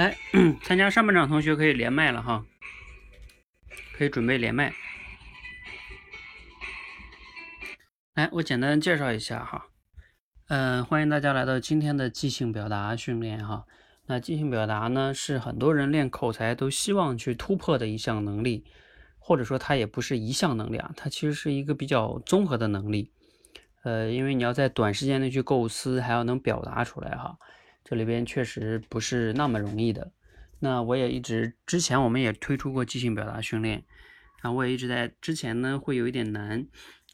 来，参加上半场同学可以连麦了哈，可以准备连麦。来，我简单介绍一下哈，嗯，欢迎大家来到今天的即兴表达训练哈。那即兴表达呢，是很多人练口才都希望去突破的一项能力，或者说它也不是一项能力啊，它其实是一个比较综合的能力。呃，因为你要在短时间内去构思，还要能表达出来哈。这里边确实不是那么容易的。那我也一直之前我们也推出过即兴表达训练，啊，我也一直在之前呢会有一点难，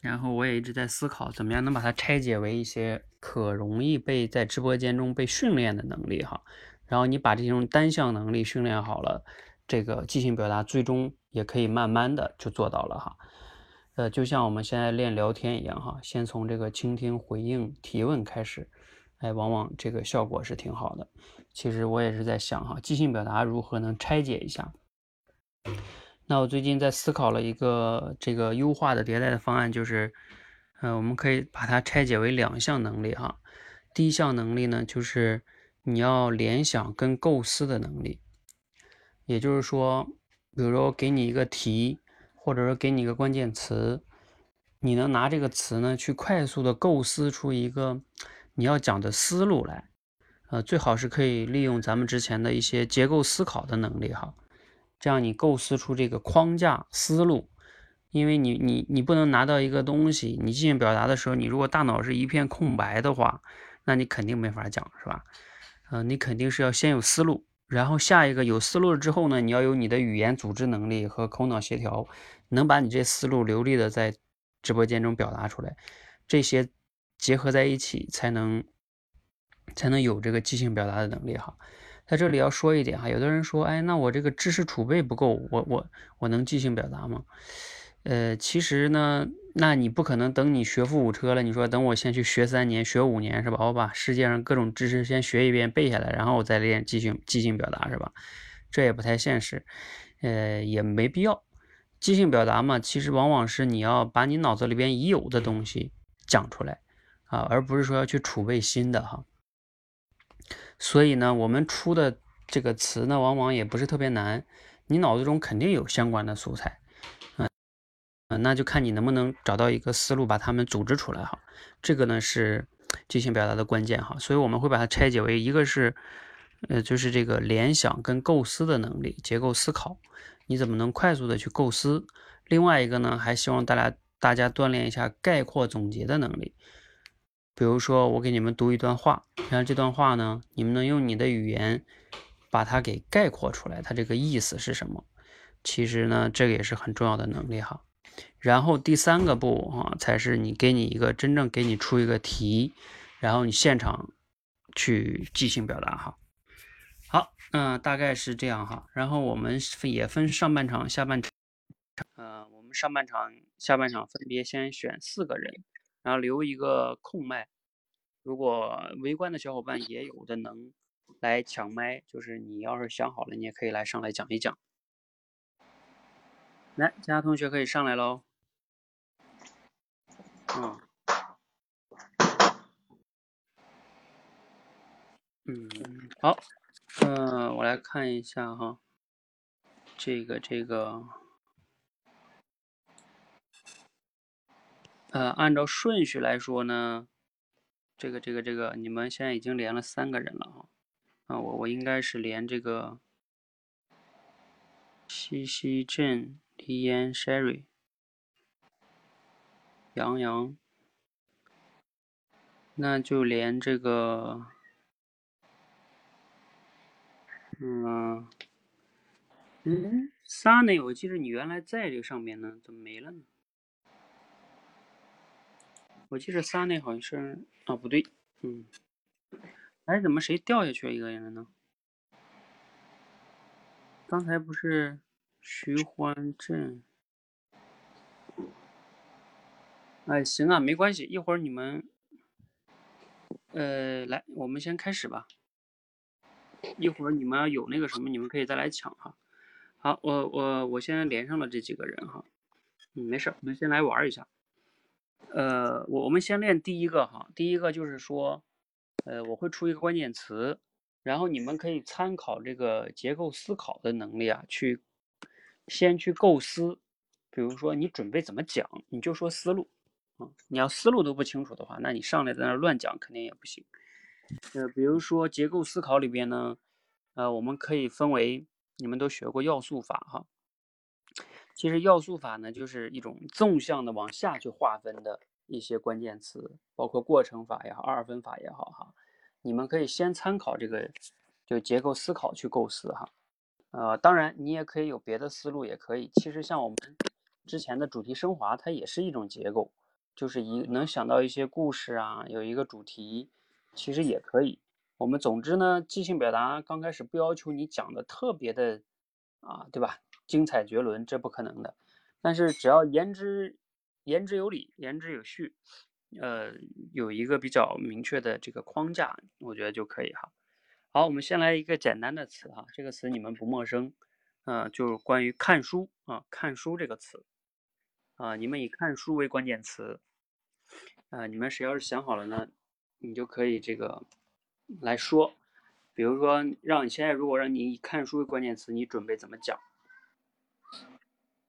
然后我也一直在思考怎么样能把它拆解为一些可容易被在直播间中被训练的能力哈。然后你把这种单项能力训练好了，这个即兴表达最终也可以慢慢的就做到了哈。呃，就像我们现在练聊天一样哈，先从这个倾听、回应、提问开始。哎，往往这个效果是挺好的。其实我也是在想哈，即兴表达如何能拆解一下。那我最近在思考了一个这个优化的迭代的方案，就是，呃，我们可以把它拆解为两项能力哈。第一项能力呢，就是你要联想跟构思的能力。也就是说，比如说给你一个题，或者说给你一个关键词，你能拿这个词呢去快速的构思出一个。你要讲的思路来，呃，最好是可以利用咱们之前的一些结构思考的能力哈，这样你构思出这个框架思路，因为你你你不能拿到一个东西，你进行表达的时候，你如果大脑是一片空白的话，那你肯定没法讲，是吧？嗯，你肯定是要先有思路，然后下一个有思路了之后呢，你要有你的语言组织能力和口脑协调，能把你这思路流利的在直播间中表达出来，这些。结合在一起，才能才能有这个即兴表达的能力哈。在这里要说一点哈，有的人说，哎，那我这个知识储备不够，我我我能即兴表达吗？呃，其实呢，那你不可能等你学富五车了，你说等我先去学三年、学五年是吧？我把世界上各种知识先学一遍、背下来，然后我再练即兴即兴表达是吧？这也不太现实，呃，也没必要。即兴表达嘛，其实往往是你要把你脑子里边已有的东西讲出来。啊，而不是说要去储备新的哈，所以呢，我们出的这个词呢，往往也不是特别难，你脑子中肯定有相关的素材，嗯嗯，那就看你能不能找到一个思路把它们组织出来哈，这个呢是即兴表达的关键哈，所以我们会把它拆解为一个是，呃，就是这个联想跟构思的能力，结构思考，你怎么能快速的去构思？另外一个呢，还希望大家大家锻炼一下概括总结的能力。比如说，我给你们读一段话，然后这段话呢，你们能用你的语言把它给概括出来，它这个意思是什么？其实呢，这个也是很重要的能力哈。然后第三个步啊，才是你给你一个真正给你出一个题，然后你现场去即兴表达哈。好，嗯，大概是这样哈。然后我们也分上半场、下半场，呃，我们上半场、下半场分别先选四个人。然后留一个空麦，如果围观的小伙伴也有的能来抢麦，就是你要是想好了，你也可以来上来讲一讲。来，其他同学可以上来喽。嗯，嗯，好，嗯，我来看一下哈，这个这个。呃，按照顺序来说呢，这个这个这个，你们现在已经连了三个人了啊。啊，我我应该是连这个西西镇、李嫣、Sherry、杨洋，那就连这个，嗯嗯，Sunny，我记得你原来在这个上面呢，怎么没了呢？我记得仨那好像是啊，不对，嗯，哎，怎么谁掉下去了一个人呢？刚才不是徐欢镇？哎，行啊，没关系，一会儿你们，呃，来，我们先开始吧。一会儿你们要有那个什么，你们可以再来抢哈。好，我我我现在连上了这几个人哈，嗯，没事，我们先来玩一下。呃，我我们先练第一个哈，第一个就是说，呃，我会出一个关键词，然后你们可以参考这个结构思考的能力啊，去先去构思。比如说你准备怎么讲，你就说思路啊。你要思路都不清楚的话，那你上来在那乱讲肯定也不行。呃，比如说结构思考里边呢，呃，我们可以分为，你们都学过要素法哈。其实要素法呢，就是一种纵向的往下去划分的一些关键词，包括过程法也好，二分法也好哈。你们可以先参考这个，就结构思考去构思哈。呃，当然你也可以有别的思路，也可以。其实像我们之前的主题升华，它也是一种结构，就是一能想到一些故事啊，有一个主题。其实也可以，我们总之呢，即兴表达刚开始不要求你讲的特别的啊，对吧？精彩绝伦，这不可能的。但是只要言之言之有理，言之有序，呃，有一个比较明确的这个框架，我觉得就可以哈。好，我们先来一个简单的词哈，这个词你们不陌生，嗯，就是关于看书啊，看书这个词啊，你们以看书为关键词啊，你们谁要是想好了呢？你就可以这个来说，比如说，让你现在如果让你以看书为关键词，你准备怎么讲？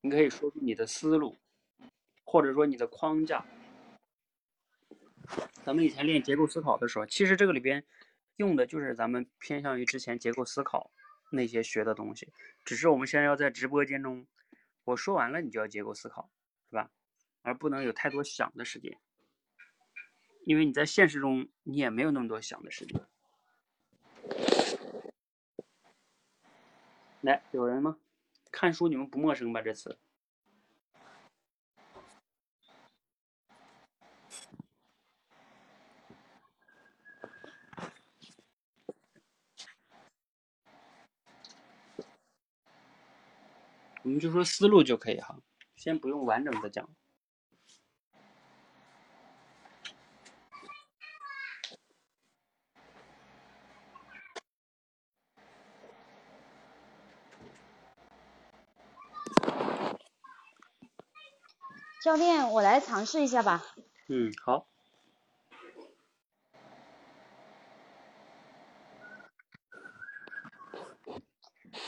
你可以说出你的思路，或者说你的框架。咱们以前练结构思考的时候，其实这个里边用的就是咱们偏向于之前结构思考那些学的东西，只是我们现在要在直播间中，我说完了你就要结构思考，是吧？而不能有太多想的时间。因为你在现实中，你也没有那么多想的时间。来，有人吗？看书你们不陌生吧？这次，我们就说思路就可以哈，先不用完整的讲。教练，我来尝试一下吧。嗯，好。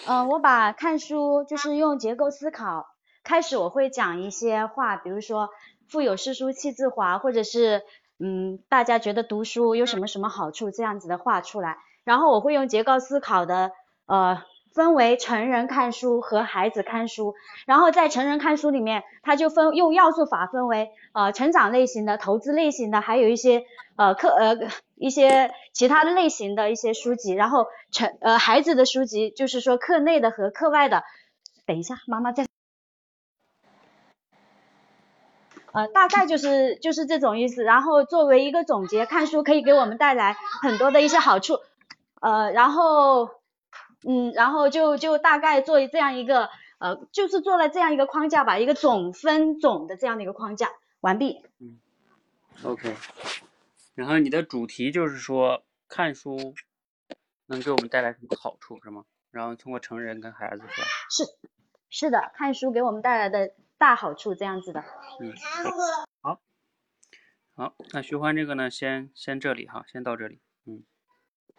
嗯，我把看书就是用结构思考。开始我会讲一些话，比如说“腹有诗书气自华”，或者是嗯，大家觉得读书有什么什么好处这样子的话出来。然后我会用结构思考的呃。分为成人看书和孩子看书，然后在成人看书里面，它就分用要素法分为呃成长类型的、投资类型的，还有一些呃课呃一些其他类型的一些书籍。然后成呃孩子的书籍就是说课内的和课外的。等一下，妈妈在。呃，大概就是就是这种意思。然后作为一个总结，看书可以给我们带来很多的一些好处。呃，然后。嗯，然后就就大概做这样一个，呃，就是做了这样一个框架吧，一个总分总的这样的一个框架，完毕。嗯，OK。然后你的主题就是说看书能给我们带来什么好处，是吗？然后通过成人跟孩子说？是，是的，看书给我们带来的大好处这样子的。嗯，好，好，那徐欢这个呢，先先这里哈，先到这里。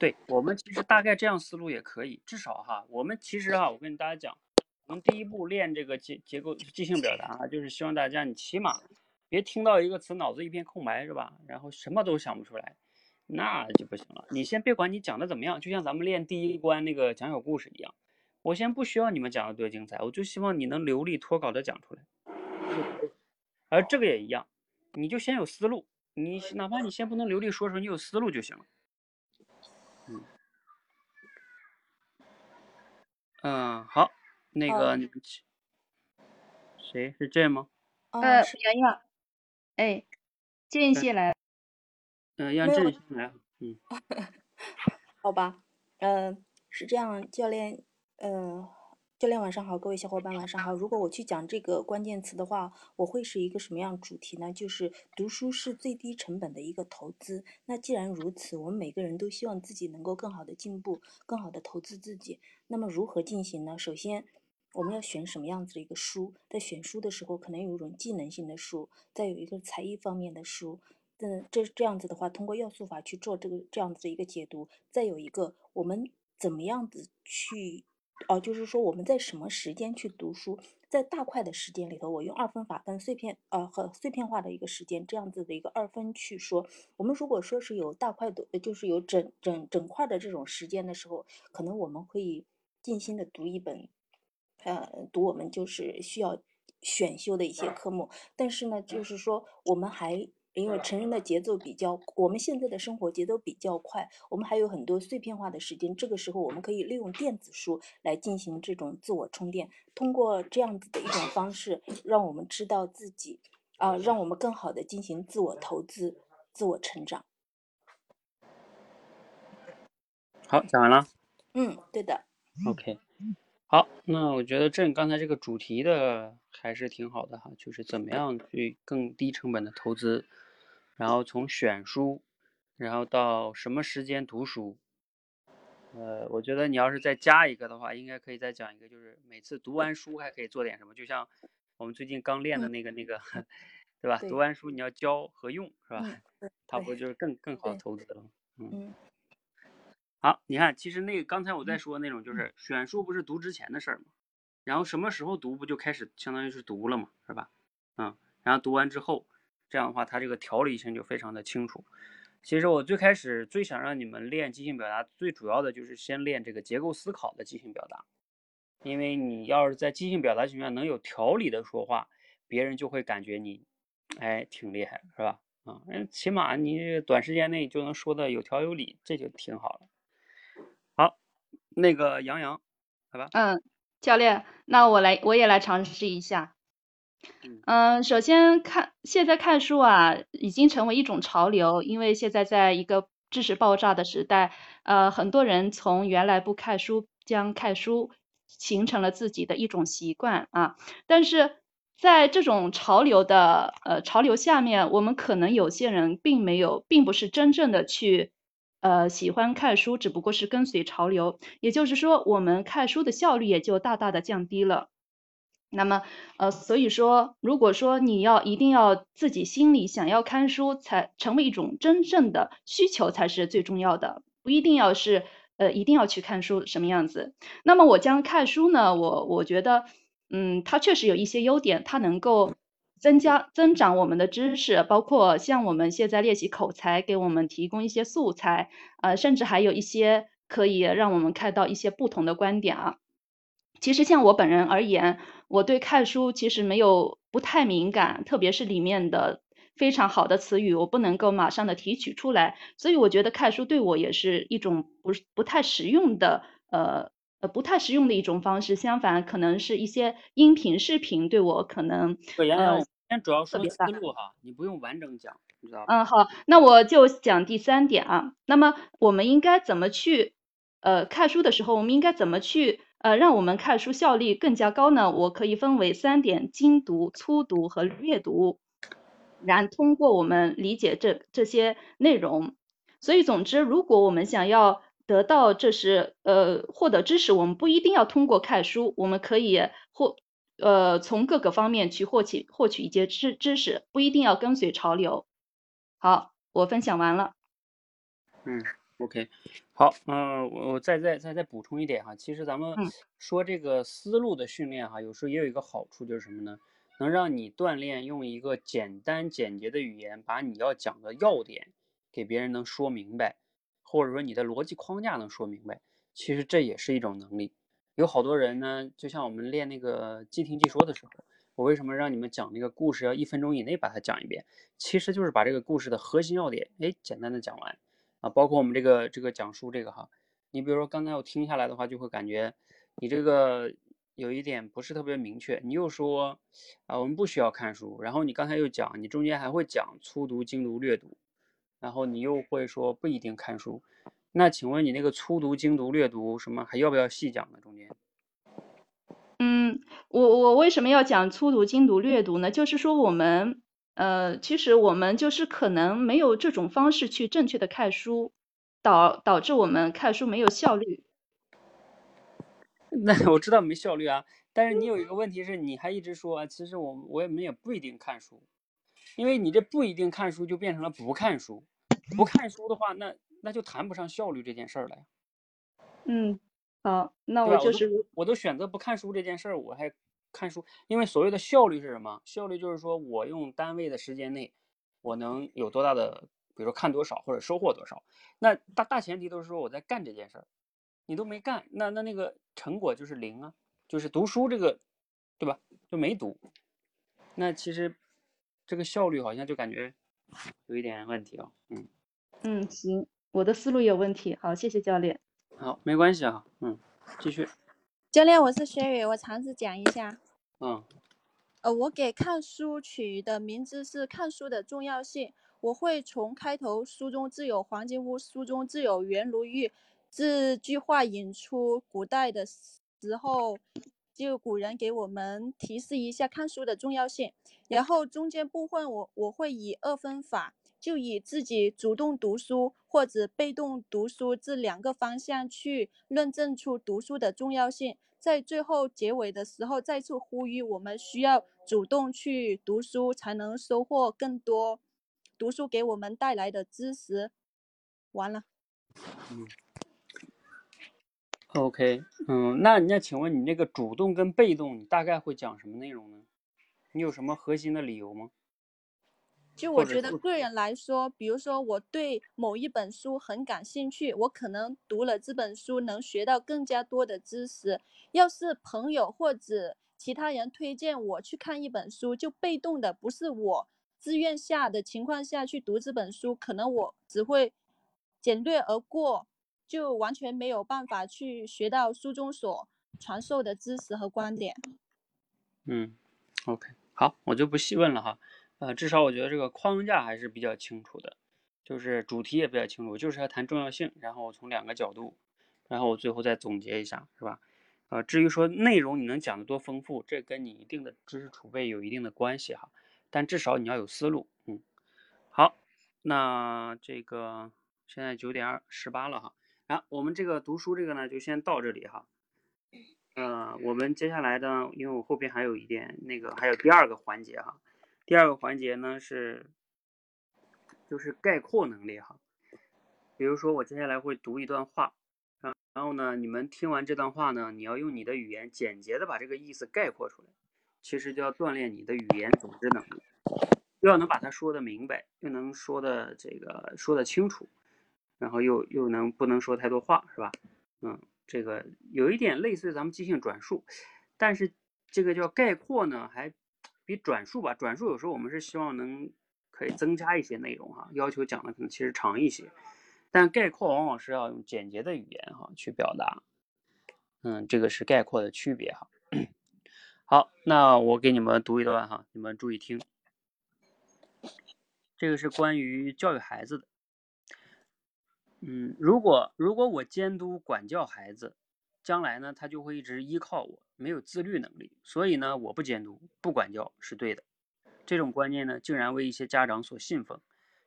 对我们其实大概这样思路也可以，至少哈，我们其实哈，我跟大家讲，我们第一步练这个结结构即兴表达，就是希望大家你起码别听到一个词脑子一片空白是吧？然后什么都想不出来，那就不行了。你先别管你讲的怎么样，就像咱们练第一关那个讲小故事一样，我先不需要你们讲的多精彩，我就希望你能流利脱稿的讲出来。而这个也一样，你就先有思路，你哪怕你先不能流利说出，你有思路就行了。嗯，好，那个谁是这吗？呃，洋洋，哎，剑先来。嗯，让剑先来。嗯，好吧，嗯，是这样，教练，嗯。教练晚上好，各位小伙伴晚上好。如果我去讲这个关键词的话，我会是一个什么样主题呢？就是读书是最低成本的一个投资。那既然如此，我们每个人都希望自己能够更好的进步，更好的投资自己。那么如何进行呢？首先，我们要选什么样子的一个书？在选书的时候，可能有一种技能性的书，再有一个才艺方面的书。嗯，这这样子的话，通过要素法去做这个这样子的一个解读。再有一个，我们怎么样子去，哦，就是说我们在什么时间去读书？在大块的时间里头，我用二分法跟碎片，呃，和碎片化的一个时间，这样子的一个二分去说。我们如果说是有大块的，就是有整整整块的这种时间的时候，可能我们可以尽心的读一本，呃，读我们就是需要选修的一些科目。但是呢，就是说我们还。因为成人的节奏比较，我们现在的生活节奏比较快，我们还有很多碎片化的时间。这个时候，我们可以利用电子书来进行这种自我充电，通过这样子的一种方式，让我们知道自己，啊，让我们更好的进行自我投资、自我成长。好，讲完了。嗯，对的。OK。好，那我觉得郑刚才这个主题的还是挺好的哈，就是怎么样去更低成本的投资，然后从选书，然后到什么时间读书，呃，我觉得你要是再加一个的话，应该可以再讲一个，就是每次读完书还可以做点什么，就像我们最近刚练的那个那个，对吧？读完书你要教和用，是吧？它不就是更更好的投资了？嗯。好，你看，其实那个刚才我在说那种，就是选书不是读之前的事儿吗？然后什么时候读不就开始相当于是读了嘛，是吧？嗯，然后读完之后，这样的话它这个条理性就非常的清楚。其实我最开始最想让你们练即兴表达，最主要的就是先练这个结构思考的即兴表达，因为你要是在即兴表达情况下能有条理的说话，别人就会感觉你，哎，挺厉害，是吧？啊，嗯，起码你短时间内就能说的有条有理，这就挺好了。那个杨洋，好吧。嗯，教练，那我来，我也来尝试一下。嗯，首先看，现在看书啊，已经成为一种潮流，因为现在在一个知识爆炸的时代，呃，很多人从原来不看书，将看书形成了自己的一种习惯啊。但是在这种潮流的呃潮流下面，我们可能有些人并没有，并不是真正的去。呃，喜欢看书只不过是跟随潮流，也就是说，我们看书的效率也就大大的降低了。那么，呃，所以说，如果说你要一定要自己心里想要看书，才成为一种真正的需求才是最重要的，不一定要是呃一定要去看书什么样子。那么我将看书呢，我我觉得，嗯，它确实有一些优点，它能够。增加增长我们的知识，包括像我们现在练习口才，给我们提供一些素材，呃，甚至还有一些可以让我们看到一些不同的观点啊。其实像我本人而言，我对看书其实没有不太敏感，特别是里面的非常好的词语，我不能够马上的提取出来，所以我觉得看书对我也是一种不是不太实用的，呃。呃，不太实用的一种方式，相反，可能是一些音频、视频对我可能呃，先主要说思路哈，你不用完整讲，你知道嗯，好，那我就讲第三点啊。那么我们应该怎么去呃看书的时候，我们应该怎么去呃让我们看书效率更加高呢？我可以分为三点：精读、粗读和略读。然通过我们理解这这些内容，所以总之，如果我们想要得到这是呃获得知识，我们不一定要通过看书，我们可以获呃从各个方面去获取获取一些知知识，不一定要跟随潮流。好，我分享完了。嗯，OK，好，嗯，我我再再再再补充一点哈，其实咱们说这个思路的训练哈，有时候也有一个好处就是什么呢？能让你锻炼用一个简单简洁的语言，把你要讲的要点给别人能说明白。或者说你的逻辑框架能说明白，其实这也是一种能力。有好多人呢，就像我们练那个即听即说的时候，我为什么让你们讲那个故事要一分钟以内把它讲一遍？其实就是把这个故事的核心要点，哎，简单的讲完啊。包括我们这个这个讲述这个哈，你比如说刚才我听下来的话，就会感觉你这个有一点不是特别明确。你又说啊，我们不需要看书，然后你刚才又讲，你中间还会讲粗读、精读、略读。然后你又会说不一定看书，那请问你那个粗读、精读、略读什么还要不要细讲呢？中间？嗯，我我为什么要讲粗读、精读、略读呢？就是说我们呃，其实我们就是可能没有这种方式去正确的看书，导导致我们看书没有效率。那 我知道没效率啊，但是你有一个问题是，你还一直说，其实我我们也不一定看书。因为你这不一定看书就变成了不看书，不看书的话，那那就谈不上效率这件事儿了呀。嗯，好，那？我都就是我都选择不看书这件事儿，我还看书，因为所谓的效率是什么？效率就是说我用单位的时间内，我能有多大的，比如说看多少或者收获多少。那大大前提都是说我在干这件事儿，你都没干，那那那个成果就是零啊，就是读书这个，对吧？就没读，那其实这个效率好像就感觉有一点问题哦。嗯，嗯，行，我的思路有问题，好，谢谢教练。好，没关系啊，嗯，继续，教练，我是薛宇，我尝试讲一下。嗯呃，我给看书取的名字是《看书的重要性》，我会从开头“书中自有黄金屋，书中自有颜如玉”这句话引出古代的时候，就古人给我们提示一下看书的重要性。然后中间部分我我会以二分法，就以自己主动读书或者被动读书这两个方向去论证出读书的重要性。在最后结尾的时候，再次呼吁我们需要主动去读书，才能收获更多读书给我们带来的知识。完了，嗯。OK，嗯，那那请问你那个主动跟被动，你大概会讲什么内容呢？你有什么核心的理由吗？就我觉得个人来说，比如说我对某一本书很感兴趣，我可能读了这本书能学到更加多的知识。要是朋友或者其他人推荐我去看一本书，就被动的不是我自愿下的情况下去读这本书，可能我只会简略而过，就完全没有办法去学到书中所传授的知识和观点。嗯，OK，好，我就不细问了哈。呃，至少我觉得这个框架还是比较清楚的，就是主题也比较清楚，就是要谈重要性，然后我从两个角度，然后我最后再总结一下，是吧？呃，至于说内容你能讲得多丰富，这跟你一定的知识储备有一定的关系哈，但至少你要有思路。嗯，好，那这个现在九点二十八了哈，啊，我们这个读书这个呢就先到这里哈。呃，我们接下来呢，因为我后边还有一点那个，还有第二个环节哈。第二个环节呢是，就是概括能力哈。比如说我接下来会读一段话，然然后呢，你们听完这段话呢，你要用你的语言简洁的把这个意思概括出来。其实就要锻炼你的语言组织能力，又要能把它说的明白，又能说的这个说的清楚，然后又又能不能说太多话，是吧？嗯，这个有一点类似于咱们即兴转述，但是这个叫概括呢，还比转述吧，转述有时候我们是希望能可以增加一些内容哈，要求讲的可能其实长一些，但概括往往是要用简洁的语言哈去表达，嗯，这个是概括的区别哈。好，那我给你们读一段哈，你们注意听，这个是关于教育孩子的。嗯，如果如果我监督管教孩子，将来呢他就会一直依靠我，没有自律能力。所以呢，我不监督、不管教是对的。这种观念呢，竟然为一些家长所信奉。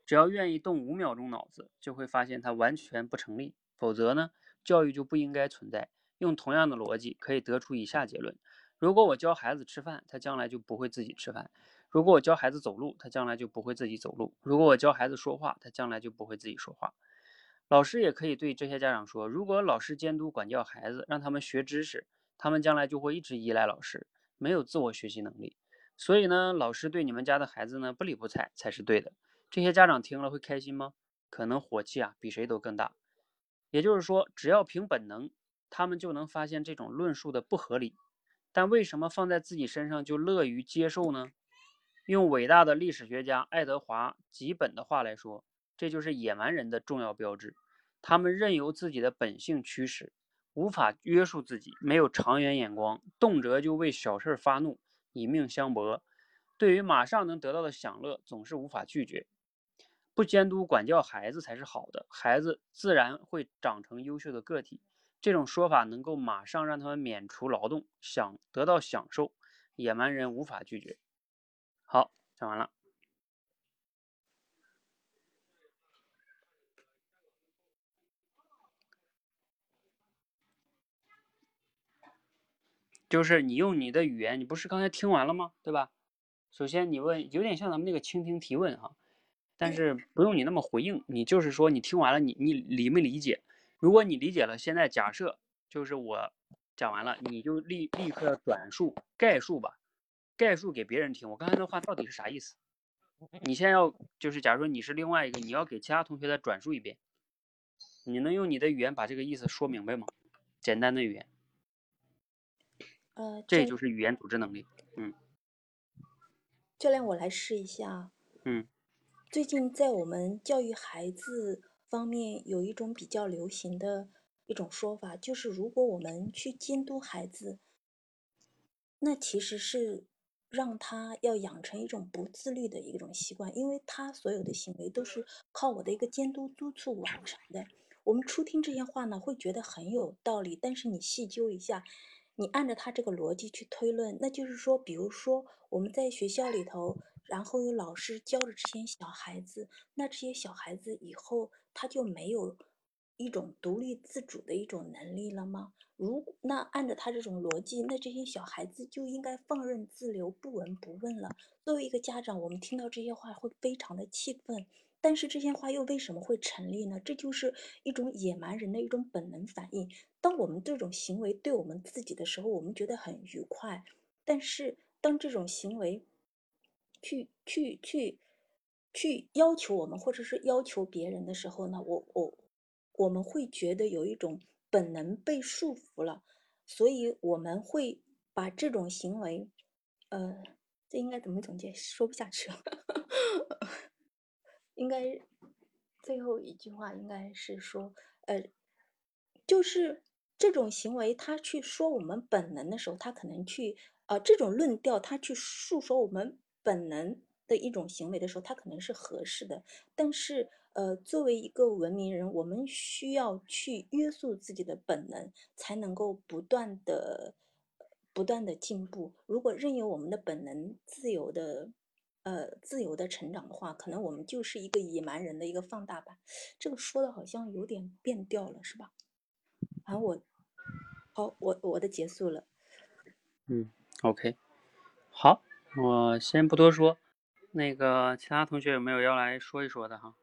只要愿意动五秒钟脑子，就会发现它完全不成立。否则呢，教育就不应该存在。用同样的逻辑，可以得出以下结论：如果我教孩子吃饭，他将来就不会自己吃饭；如果我教孩子走路，他将来就不会自己走路；如果我教孩子说话，他将来就不会自己说话。老师也可以对这些家长说：如果老师监督管教孩子，让他们学知识，他们将来就会一直依赖老师，没有自我学习能力。所以呢，老师对你们家的孩子呢不理不睬才是对的。这些家长听了会开心吗？可能火气啊比谁都更大。也就是说，只要凭本能，他们就能发现这种论述的不合理。但为什么放在自己身上就乐于接受呢？用伟大的历史学家爱德华·吉本的话来说，这就是野蛮人的重要标志。他们任由自己的本性驱使，无法约束自己，没有长远眼光，动辄就为小事发怒，以命相搏。对于马上能得到的享乐，总是无法拒绝。不监督管教孩子才是好的，孩子自然会长成优秀的个体。这种说法能够马上让他们免除劳动，享得到享受，野蛮人无法拒绝。好，讲完了。就是你用你的语言，你不是刚才听完了吗？对吧？首先你问有点像咱们那个倾听提问哈，但是不用你那么回应，你就是说你听完了你你理没理解？如果你理解了，现在假设就是我讲完了，你就立立刻转述概述吧，概述给别人听。我刚才那话到底是啥意思？你现在要就是假如说你是另外一个，你要给其他同学再转述一遍，你能用你的语言把这个意思说明白吗？简单的语言，呃，这教就是语言组织能力。嗯教练，我来试一下。嗯最近在我们教育孩子方面，有一种比较流行的一种说法，就是如果我们去监督孩子，那其实是让他要养成一种不自律的一种习惯，因为他所有的行为都是靠我的一个监督督促完成的。我们初听这些话呢，会觉得很有道理，但是你细究一下，你按照他这个逻辑去推论，那就是说，比如说我们在学校里头，然后有老师教着这些小孩子，那这些小孩子以后他就没有一种独立自主的一种能力了吗？如那按照他这种逻辑，那这些小孩子就应该放任自流，不闻不问了。作为一个家长，我们听到这些话会非常的气愤。但是这些话又为什么会成立呢？这就是一种野蛮人的一种本能反应。当我们这种行为对我们自己的时候，我们觉得很愉快；但是当这种行为去去去去要求我们，或者是要求别人的时候呢，我我我们会觉得有一种本能被束缚了，所以我们会把这种行为，呃，这应该怎么总结？说不下去了。应该最后一句话应该是说，呃，就是这种行为，他去说我们本能的时候，他可能去呃这种论调，他去诉说我们本能的一种行为的时候，他可能是合适的。但是呃，作为一个文明人，我们需要去约束自己的本能，才能够不断的不断的进步。如果任由我们的本能自由的。呃，自由的成长的话，可能我们就是一个野蛮人的一个放大版。这个说的好像有点变调了，是吧？啊，我，好，我我的结束了。嗯，OK，好，我先不多说，那个其他同学有没有要来说一说的哈？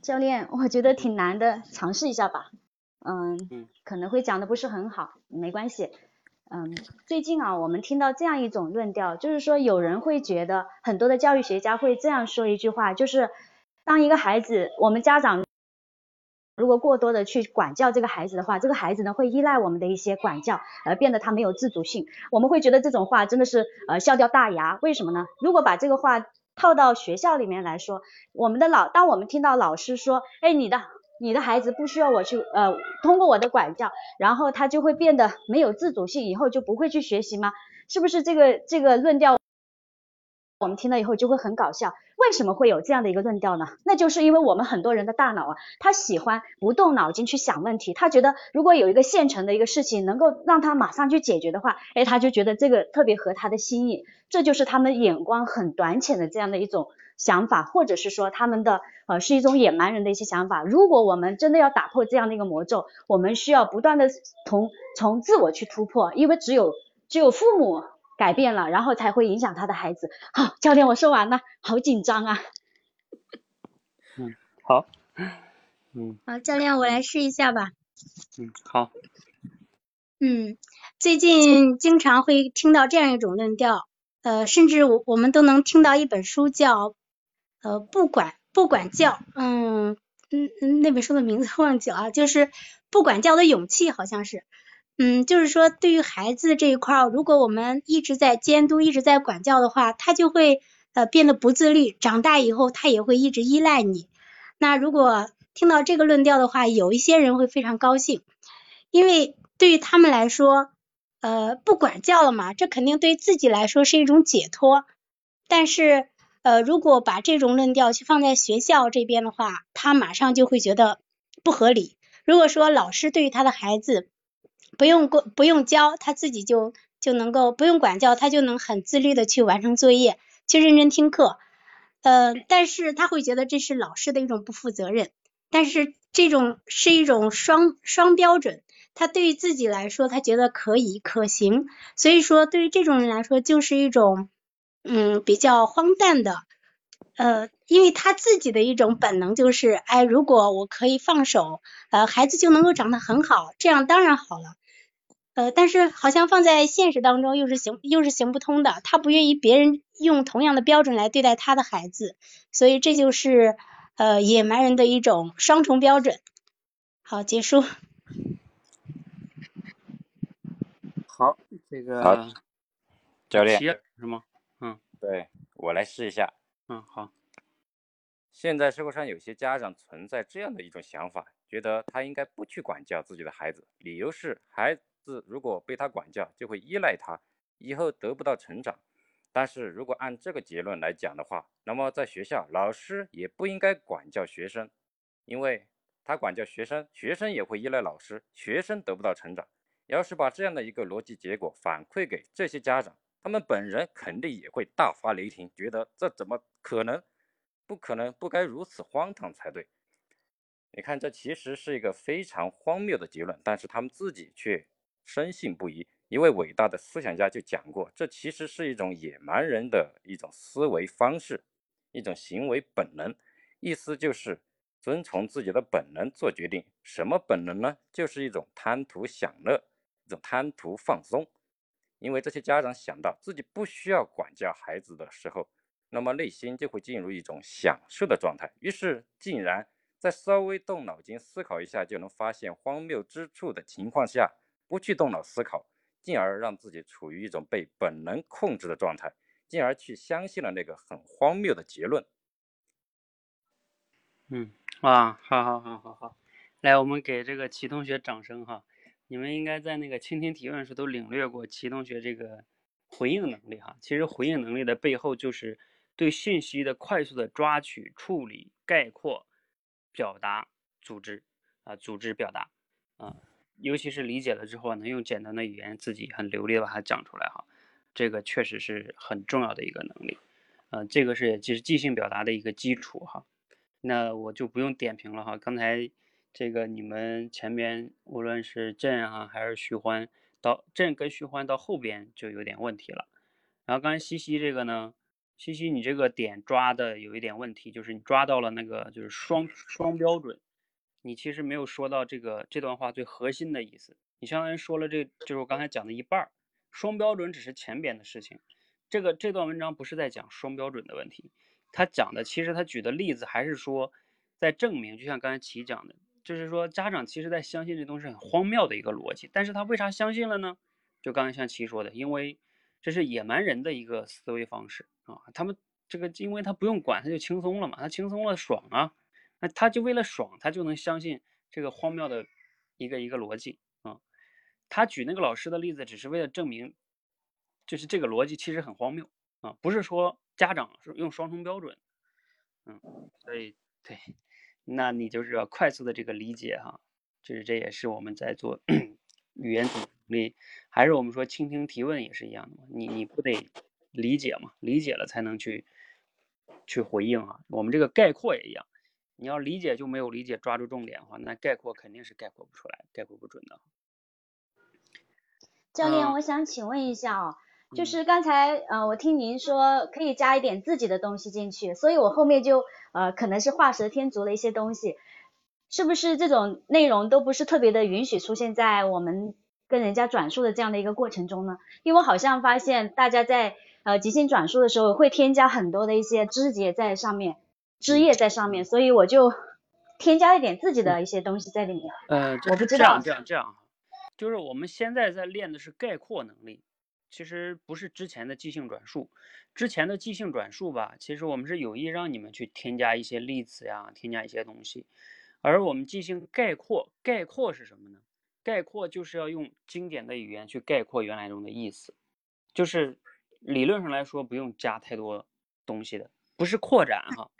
教练，我觉得挺难的，尝试一下吧。嗯嗯，可能会讲的不是很好，没关系。嗯，最近啊，我们听到这样一种论调，就是说有人会觉得，很多的教育学家会这样说一句话，就是当一个孩子，我们家长如果过多的去管教这个孩子的话，这个孩子呢会依赖我们的一些管教，而变得他没有自主性。我们会觉得这种话真的是呃笑掉大牙，为什么呢？如果把这个话套到学校里面来说，我们的老，当我们听到老师说，哎，你的。你的孩子不需要我去呃通过我的管教，然后他就会变得没有自主性，以后就不会去学习吗？是不是这个这个论调我们听了以后就会很搞笑？为什么会有这样的一个论调呢？那就是因为我们很多人的大脑啊，他喜欢不动脑筋去想问题，他觉得如果有一个现成的一个事情能够让他马上去解决的话，哎，他就觉得这个特别合他的心意，这就是他们眼光很短浅的这样的一种。想法，或者是说他们的呃是一种野蛮人的一些想法。如果我们真的要打破这样的一个魔咒，我们需要不断的从从自我去突破，因为只有只有父母改变了，然后才会影响他的孩子。好，教练，我说完了，好紧张啊。嗯，好，嗯，好，教练，我来试一下吧。嗯，好。嗯，最近经常会听到这样一种论调，呃，甚至我我们都能听到一本书叫。呃，不管不管教，嗯嗯嗯，那本书的名字忘记了，就是不管教的勇气，好像是，嗯，就是说对于孩子这一块，如果我们一直在监督，一直在管教的话，他就会呃变得不自律，长大以后他也会一直依赖你。那如果听到这个论调的话，有一些人会非常高兴，因为对于他们来说，呃，不管教了嘛，这肯定对自己来说是一种解脱，但是。呃，如果把这种论调去放在学校这边的话，他马上就会觉得不合理。如果说老师对于他的孩子不用过不用教，他自己就就能够不用管教，他就能很自律的去完成作业，去认真听课。呃，但是他会觉得这是老师的一种不负责任。但是这种是一种双双标准，他对于自己来说，他觉得可以可行。所以说，对于这种人来说，就是一种嗯比较荒诞的，呃，因为他自己的一种本能就是，哎，如果我可以放手，呃，孩子就能够长得很好，这样当然好了。呃，但是好像放在现实当中又是行又是行不通的，他不愿意别人用同样的标准来对待他的孩子，所以这就是呃野蛮人的一种双重标准。好，结束。好，这个好，教练是吗？嗯，对我来试一下。嗯，好。现在社会上有些家长存在这样的一种想法，觉得他应该不去管教自己的孩子，理由是孩。子如果被他管教，就会依赖他，以后得不到成长。但是如果按这个结论来讲的话，那么在学校，老师也不应该管教学生，因为他管教学生，学生也会依赖老师，学生得不到成长。要是把这样的一个逻辑结果反馈给这些家长，他们本人肯定也会大发雷霆，觉得这怎么可能？不可能，不该如此荒唐才对。你看，这其实是一个非常荒谬的结论，但是他们自己却。深信不疑。一位伟大的思想家就讲过，这其实是一种野蛮人的一种思维方式，一种行为本能。意思就是遵从自己的本能做决定。什么本能呢？就是一种贪图享乐，一种贪图放松。因为这些家长想到自己不需要管教孩子的时候，那么内心就会进入一种享受的状态。于是，竟然在稍微动脑筋思考一下就能发现荒谬之处的情况下。不去动脑思考，进而让自己处于一种被本能控制的状态，进而去相信了那个很荒谬的结论。嗯，哇，好好好好好，来，我们给这个齐同学掌声哈。你们应该在那个倾听提问时都领略过齐同学这个回应能力哈。其实回应能力的背后就是对信息的快速的抓取、处理、概括、表达、组织啊，组织表达啊。尤其是理解了之后，能用简单的语言自己很流利的把它讲出来哈，这个确实是很重要的一个能力，呃，这个是即是即兴表达的一个基础哈。那我就不用点评了哈，刚才这个你们前边无论是朕啊还是徐欢，到朕跟徐欢到后边就有点问题了。然后刚才西西这个呢，西西你这个点抓的有一点问题，就是你抓到了那个就是双双标准。你其实没有说到这个这段话最核心的意思，你相当于说了这就是我刚才讲的一半儿，双标准只是前边的事情，这个这段文章不是在讲双标准的问题，他讲的其实他举的例子还是说在证明，就像刚才齐讲的，就是说家长其实在相信这东西很荒谬的一个逻辑，但是他为啥相信了呢？就刚才像齐说的，因为这是野蛮人的一个思维方式啊，他们这个因为他不用管他就轻松了嘛，他轻松了爽啊。那他就为了爽，他就能相信这个荒谬的一个一个逻辑啊。他举那个老师的例子，只是为了证明，就是这个逻辑其实很荒谬啊，不是说家长是用双重标准，嗯，所以对，那你就是要快速的这个理解哈，就是这也是我们在做 语言组能力，还是我们说倾听提问也是一样的嘛，你你不得理解嘛，理解了才能去去回应啊。我们这个概括也一样。你要理解就没有理解，抓住重点的话，那概括肯定是概括不出来，概括不准的。教练，我想请问一下哦，就是刚才呃，我听您说可以加一点自己的东西进去，所以我后面就呃，可能是画蛇添足了一些东西，是不是这种内容都不是特别的允许出现在我们跟人家转述的这样的一个过程中呢？因为我好像发现大家在呃即兴转述的时候会添加很多的一些枝节在上面。枝叶在上面，所以我就添加一点自己的一些东西在里面。呃，我不知道这样这样，就是我们现在在练的是概括能力，其实不是之前的即兴转述。之前的即兴转述吧，其实我们是有意让你们去添加一些例子呀，添加一些东西。而我们即兴概括，概括是什么呢？概括就是要用经典的语言去概括原来中的意思，就是理论上来说不用加太多东西的，不是扩展哈。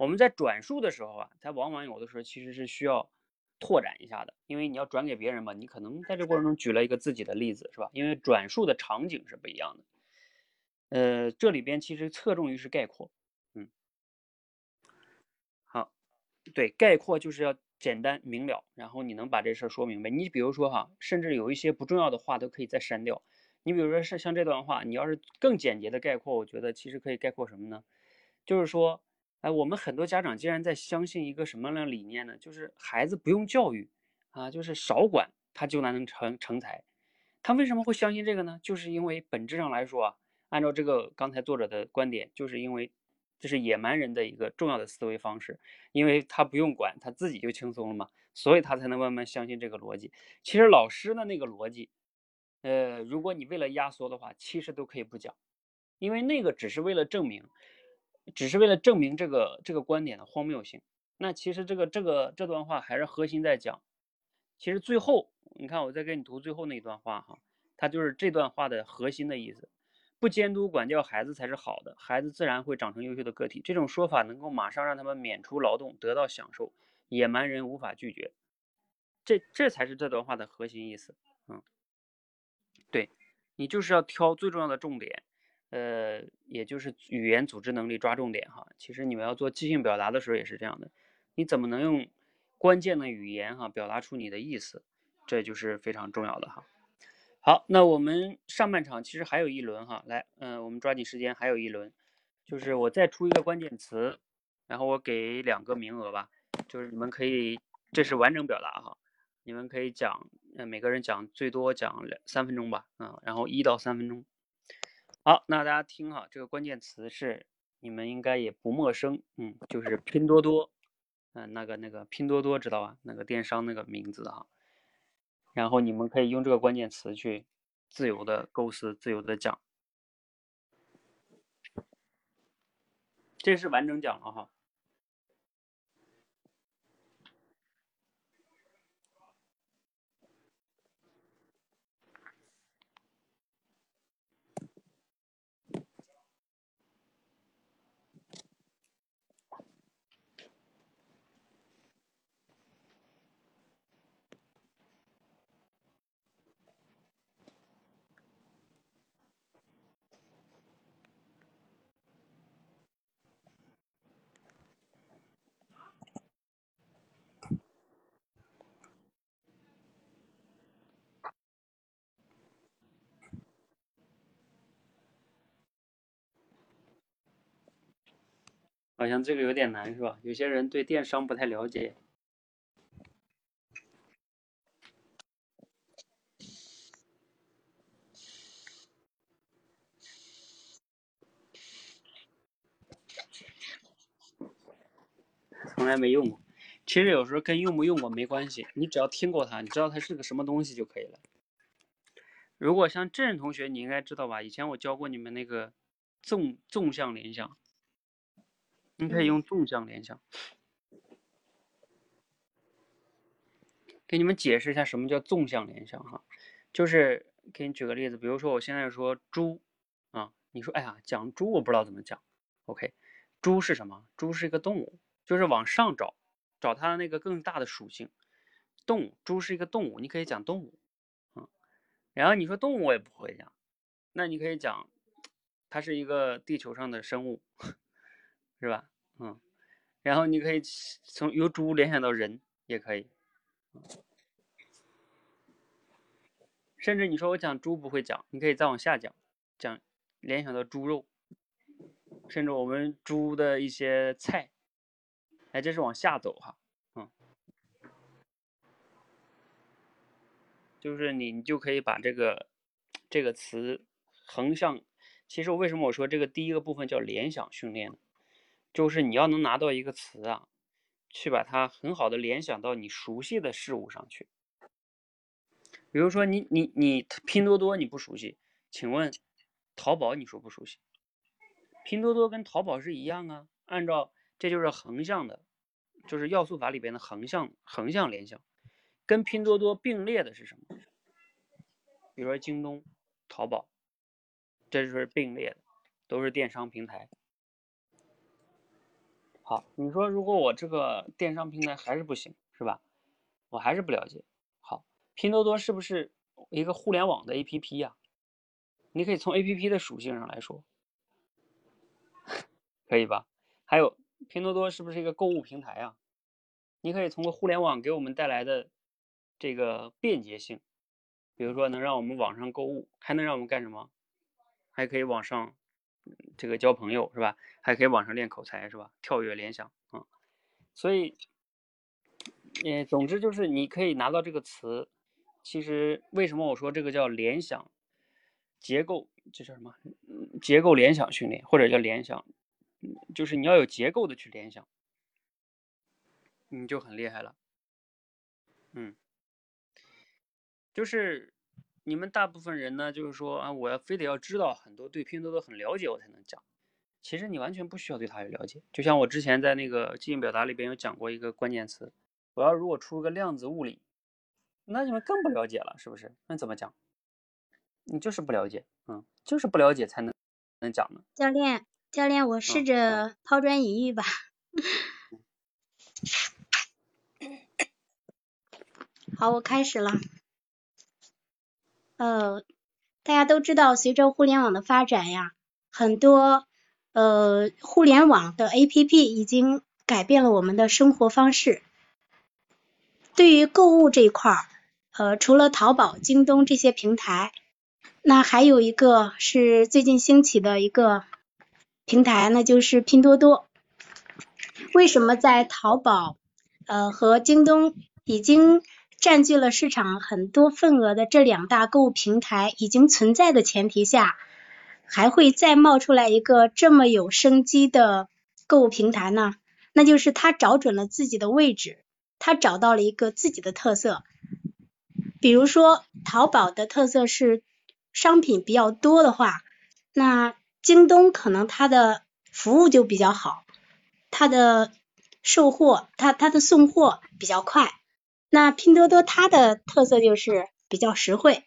我们在转述的时候啊，它往往有的时候其实是需要拓展一下的，因为你要转给别人嘛，你可能在这过程中举了一个自己的例子，是吧？因为转述的场景是不一样的。呃，这里边其实侧重于是概括，嗯，好，对，概括就是要简单明了，然后你能把这事儿说明白。你比如说哈，甚至有一些不重要的话都可以再删掉，你比如说是像这段话，你要是更简洁的概括，我觉得其实可以概括什么呢？就是说，哎，我们很多家长竟然在相信一个什么样的理念呢？就是孩子不用教育啊，就是少管他就能成成才。他为什么会相信这个呢？就是因为本质上来说啊，按照这个刚才作者的观点，就是因为这是野蛮人的一个重要的思维方式，因为他不用管，他自己就轻松了嘛，所以他才能慢慢相信这个逻辑。其实老师的那个逻辑。呃，如果你为了压缩的话，其实都可以不讲，因为那个只是为了证明，只是为了证明这个这个观点的荒谬性。那其实这个这个这段话还是核心在讲。其实最后你看，我再给你读最后那一段话哈，它就是这段话的核心的意思。不监督管教孩子才是好的，孩子自然会长成优秀的个体。这种说法能够马上让他们免除劳动，得到享受，野蛮人无法拒绝。这这才是这段话的核心意思。嗯。对，你就是要挑最重要的重点，呃，也就是语言组织能力抓重点哈。其实你们要做即兴表达的时候也是这样的，你怎么能用关键的语言哈表达出你的意思，这就是非常重要的哈。好，那我们上半场其实还有一轮哈，来，嗯，我们抓紧时间，还有一轮，就是我再出一个关键词，然后我给两个名额吧，就是你们可以，这是完整表达哈。你们可以讲，呃，每个人讲最多讲两三分钟吧，嗯，然后一到三分钟。好，那大家听哈，这个关键词是你们应该也不陌生，嗯，就是拼多多，嗯，那个那个拼多多知道吧？那个电商那个名字哈。然后你们可以用这个关键词去自由的构思，自由的讲。这是完整讲了哈。好像这个有点难是吧？有些人对电商不太了解。从来没用过，其实有时候跟用不用过没关系，你只要听过它，你知道它是个什么东西就可以了。如果像郑同学，你应该知道吧？以前我教过你们那个纵纵向联想。你可以用纵向联想，给你们解释一下什么叫纵向联想哈，就是给你举个例子，比如说我现在说猪啊，你说哎呀讲猪我不知道怎么讲，OK，猪是什么？猪是一个动物，就是往上找，找它的那个更大的属性，动物，猪是一个动物，你可以讲动物，嗯，然后你说动物我也不会讲，那你可以讲它是一个地球上的生物。是吧？嗯，然后你可以从由猪联想到人，也可以。甚至你说我讲猪不会讲，你可以再往下讲，讲联想到猪肉，甚至我们猪的一些菜。哎，这是往下走哈，嗯，就是你你就可以把这个这个词横向。其实我为什么我说这个第一个部分叫联想训练呢？就是你要能拿到一个词啊，去把它很好的联想到你熟悉的事物上去。比如说你你你拼多多你不熟悉，请问淘宝你说不熟悉？拼多多跟淘宝是一样啊，按照这就是横向的，就是要素法里边的横向横向联想。跟拼多多并列的是什么？比如说京东、淘宝，这就是并列的，都是电商平台。好，你说如果我这个电商平台还是不行，是吧？我还是不了解。好，拼多多是不是一个互联网的 APP 呀？你可以从 APP 的属性上来说，可以吧？还有，拼多多是不是一个购物平台啊？你可以通过互联网给我们带来的这个便捷性，比如说能让我们网上购物，还能让我们干什么？还可以网上这个交朋友是吧？还可以网上练口才是吧？跳跃联想啊，所以，呃，总之就是你可以拿到这个词。其实为什么我说这个叫联想结构？这叫什么？结构联想训练，或者叫联想，就是你要有结构的去联想，你就很厉害了。嗯，就是你们大部分人呢，就是说啊，我要非得要知道很多对拼多多很了解，我才能讲。其实你完全不需要对它有了解。就像我之前在那个即兴表达里边有讲过一个关键词，我要如果出个量子物理，那你们更不了解了，是不是？那怎么讲？你就是不了解，嗯，就是不了解才能能讲呢。教练，教练，我试着抛砖引玉吧。好，我开始了。呃，大家都知道，随着互联网的发展呀，很多呃互联网的 APP 已经改变了我们的生活方式。对于购物这一块儿，呃，除了淘宝、京东这些平台，那还有一个是最近兴起的一个平台，那就是拼多多。为什么在淘宝呃和京东已经占据了市场很多份额的这两大购物平台已经存在的前提下，还会再冒出来一个这么有生机的购物平台呢？那就是它找准了自己的位置，它找到了一个自己的特色。比如说，淘宝的特色是。商品比较多的话，那京东可能它的服务就比较好，它的售货，它它的送货比较快。那拼多多它的特色就是比较实惠，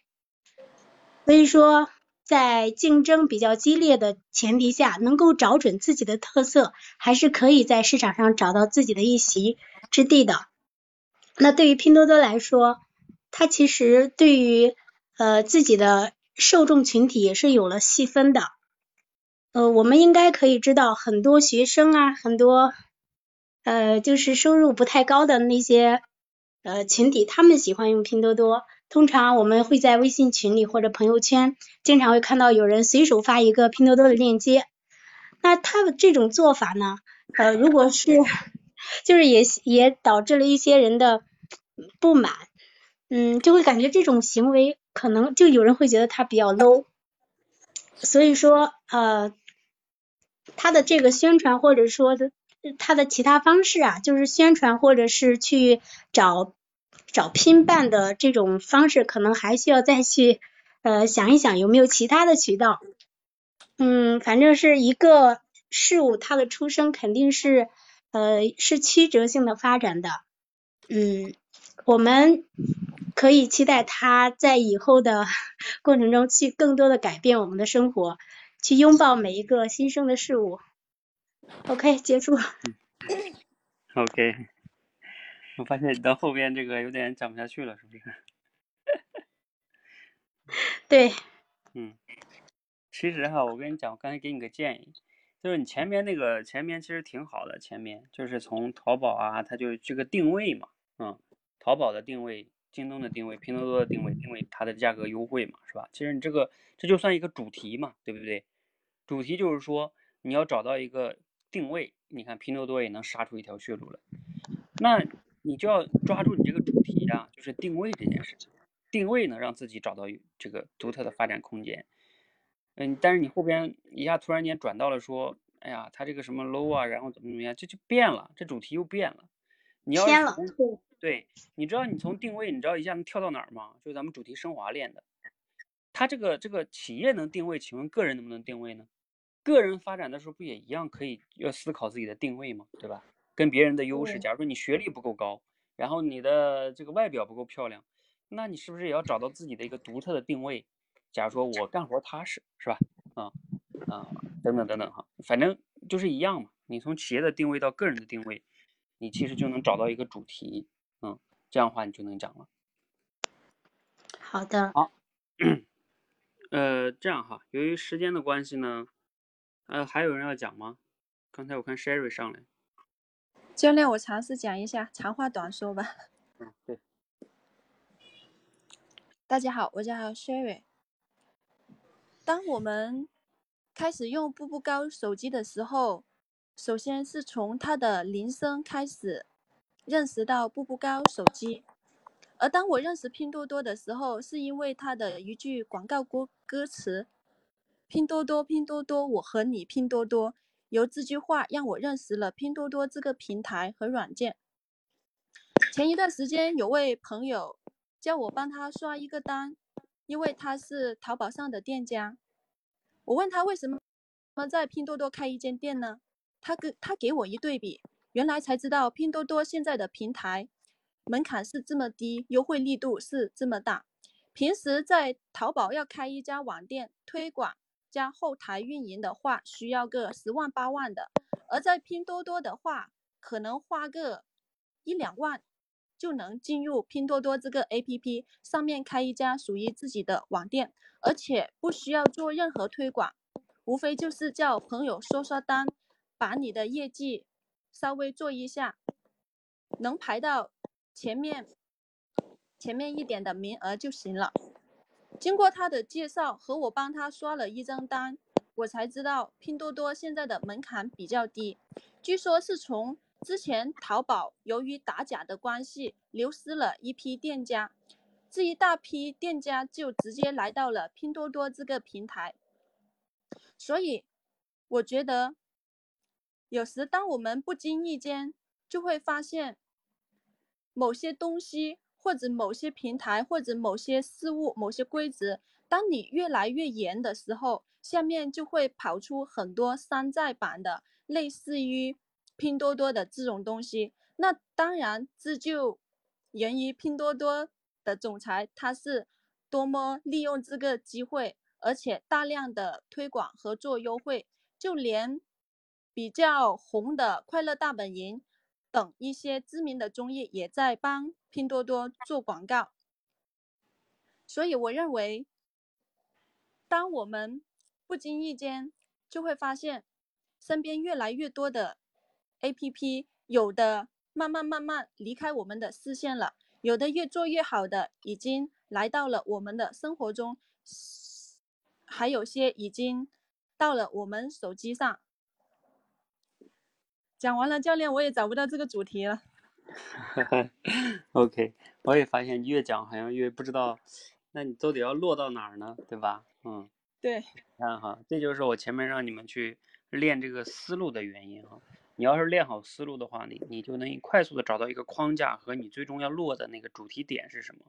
所以说在竞争比较激烈的前提下，能够找准自己的特色，还是可以在市场上找到自己的一席之地的。那对于拼多多来说，它其实对于呃自己的受众群体也是有了细分的，呃，我们应该可以知道，很多学生啊，很多呃，就是收入不太高的那些呃群体，他们喜欢用拼多多。通常我们会在微信群里或者朋友圈，经常会看到有人随手发一个拼多多的链接。那他的这种做法呢，呃，如果是 就是也也导致了一些人的不满，嗯，就会感觉这种行为。可能就有人会觉得他比较 low，所以说呃，他的这个宣传或者说的它的其他方式啊，就是宣传或者是去找找拼办的这种方式，可能还需要再去呃想一想有没有其他的渠道。嗯，反正是一个事物，它的出生肯定是呃是曲折性的发展的。嗯，我们。可以期待他在以后的 过程中去更多的改变我们的生活，去拥抱每一个新生的事物。OK，结束。OK，我发现你到后边这个有点讲不下去了，是不是？对。嗯，其实哈，我跟你讲，我刚才给你个建议，就是你前面那个前面其实挺好的，前面就是从淘宝啊，它就这个定位嘛，嗯，淘宝的定位。京东的定位，拼多多的定位，定位它的价格优惠嘛，是吧？其实你这个这就算一个主题嘛，对不对？主题就是说你要找到一个定位，你看拼多多也能杀出一条血路来，那你就要抓住你这个主题啊，就是定位这件事情。定位能，让自己找到这个独特的发展空间。嗯，但是你后边一下突然间转到了说，哎呀，他这个什么 low 啊，然后怎么怎么样，这就变了，这主题又变了。你要。对，你知道你从定位，你知道一下能跳到哪儿吗？就是咱们主题升华练的，它这个这个企业能定位，请问个人能不能定位呢？个人发展的时候不也一样可以要思考自己的定位吗？对吧？跟别人的优势，假如说你学历不够高，然后你的这个外表不够漂亮，那你是不是也要找到自己的一个独特的定位？假如说我干活踏实，是吧？啊啊，等等等等哈，反正就是一样嘛。你从企业的定位到个人的定位，你其实就能找到一个主题。嗯，这样的话你就能讲了。好的。好。呃，这样哈，由于时间的关系呢，呃，还有人要讲吗？刚才我看 Sherry 上来。教练，我尝试讲一下，长话短说吧。嗯，对。大家好，我叫 Sherry。当我们开始用步步高手机的时候，首先是从它的铃声开始认识到步步高手机。而当我认识拼多多的时候，是因为它的一句广告歌歌词：“拼多多，拼多多，我和你拼多多。”由这句话让我认识了拼多多这个平台和软件。前一段时间，有位朋友叫我帮他刷一个单，因为他是淘宝上的店家。我问他为什么在拼多多开一间店呢？他给他给我一对比，原来才知道拼多多现在的平台门槛是这么低，优惠力度是这么大。平时在淘宝要开一家网店，推广加后台运营的话，需要个十万八万的；而在拼多多的话，可能花个一两万。就能进入拼多多这个 APP 上面开一家属于自己的网店，而且不需要做任何推广，无非就是叫朋友刷刷单，把你的业绩稍微做一下，能排到前面前面一点的名额就行了。经过他的介绍和我帮他刷了一张单，我才知道拼多多现在的门槛比较低，据说是从。之前淘宝由于打假的关系，流失了一批店家，这一大批店家就直接来到了拼多多这个平台。所以，我觉得，有时当我们不经意间就会发现，某些东西或者某些平台或者某些事物、某些规则，当你越来越严的时候，下面就会跑出很多山寨版的，类似于。拼多多的这种东西，那当然这就源于拼多多的总裁他是多么利用这个机会，而且大量的推广合作优惠，就连比较红的《快乐大本营》等一些知名的综艺也在帮拼多多做广告。所以我认为，当我们不经意间就会发现，身边越来越多的。A P P 有的慢慢慢慢离开我们的视线了，有的越做越好的已经来到了我们的生活中，还有些已经到了我们手机上。讲完了，教练，我也找不到这个主题了。OK，我也发现越讲好像越不知道，那你都得要落到哪儿呢？对吧？嗯，对。看哈，这就是我前面让你们去练这个思路的原因哈。你要是练好思路的话，你你就能快速的找到一个框架和你最终要落的那个主题点是什么。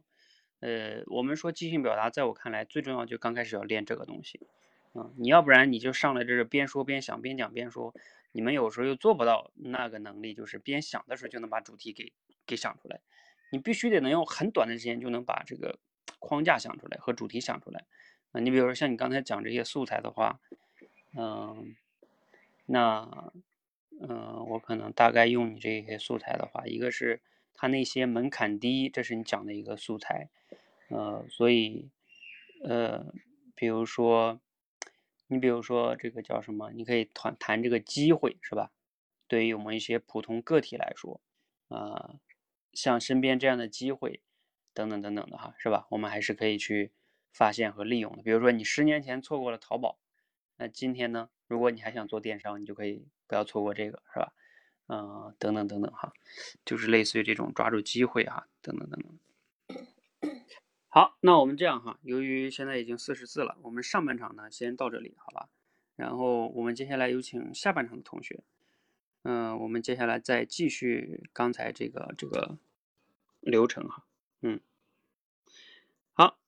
呃，我们说即兴表达，在我看来最重要就刚开始要练这个东西。嗯，你要不然你就上来这是边说边想，边讲边说，你们有时候又做不到那个能力，就是边想的时候就能把主题给给想出来。你必须得能用很短的时间就能把这个框架想出来和主题想出来。啊，你比如说像你刚才讲这些素材的话，嗯，那。嗯，我可能大概用你这些素材的话，一个是它那些门槛低，这是你讲的一个素材，呃，所以，呃，比如说，你比如说这个叫什么？你可以谈谈这个机会是吧？对于我们一些普通个体来说，啊，像身边这样的机会，等等等等的哈，是吧？我们还是可以去发现和利用的。比如说你十年前错过了淘宝，那今天呢？如果你还想做电商，你就可以不要错过这个，是吧？嗯，等等等等哈，就是类似于这种抓住机会哈，等等等等。好，那我们这样哈，由于现在已经四十四了，我们上半场呢先到这里，好吧？然后我们接下来有请下半场的同学，嗯，我们接下来再继续刚才这个这个流程哈，嗯，好，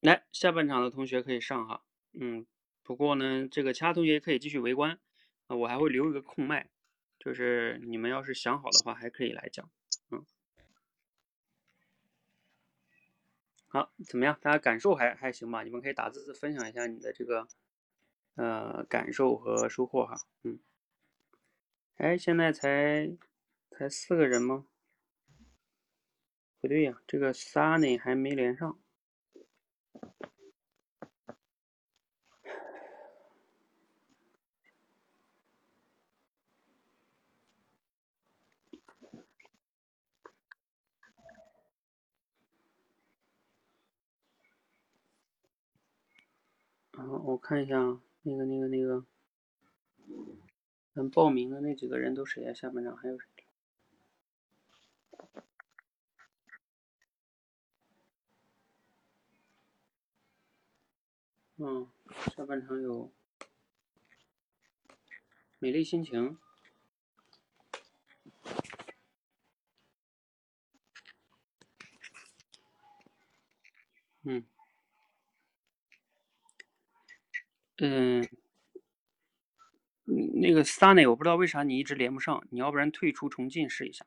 来下半场的同学可以上哈，嗯。不过呢，这个其他同学可以继续围观啊，我还会留一个空麦，就是你们要是想好的话，还可以来讲。好，怎么样？大家感受还还行吧？你们可以打字分享一下你的这个呃感受和收获哈。嗯，哎，现在才才四个人吗？不对呀，这个 Sunny 还没连上。我看一下啊，那个那个那个，咱报名的那几个人都谁呀？下半场还有谁？嗯，下半场有美丽心情。嗯，嗯，那个 Sunny，我不知道为啥你一直连不上，你要不然退出重进试一下。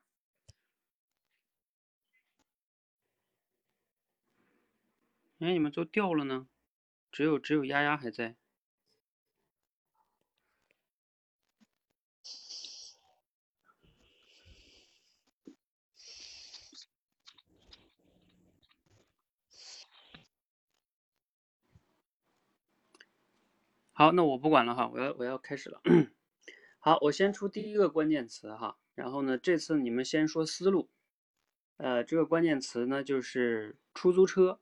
哎，你们都掉了呢，只有只有丫丫还在。好，那我不管了哈，我要我要开始了。好，我先出第一个关键词哈，然后呢，这次你们先说思路。呃，这个关键词呢就是出租车。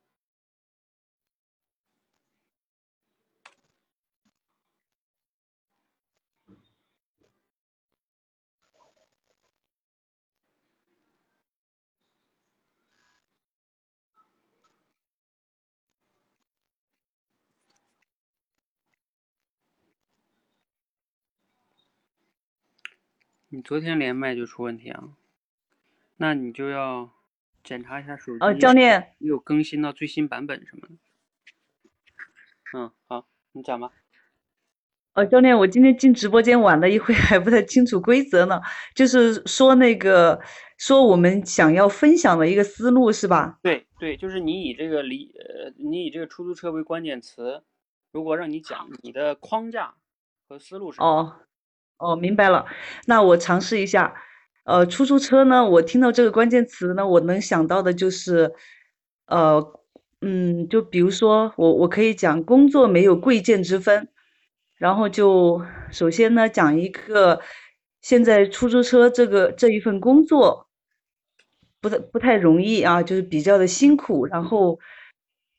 你昨天连麦就出问题啊？那你就要检查一下手机。哦，教练有更新到最新版本什么的。嗯，好，你讲吧。哦，教练，我今天进直播间晚了一会，还不太清楚规则呢。就是说那个，说我们想要分享的一个思路是吧？对对，就是你以这个离呃，你以这个出租车为关键词，如果让你讲你的框架和思路是。哦。哦，明白了，那我尝试一下。呃，出租车呢，我听到这个关键词呢，我能想到的就是，呃，嗯，就比如说我我可以讲工作没有贵贱之分，然后就首先呢讲一个现在出租车这个这一份工作不太不太容易啊，就是比较的辛苦，然后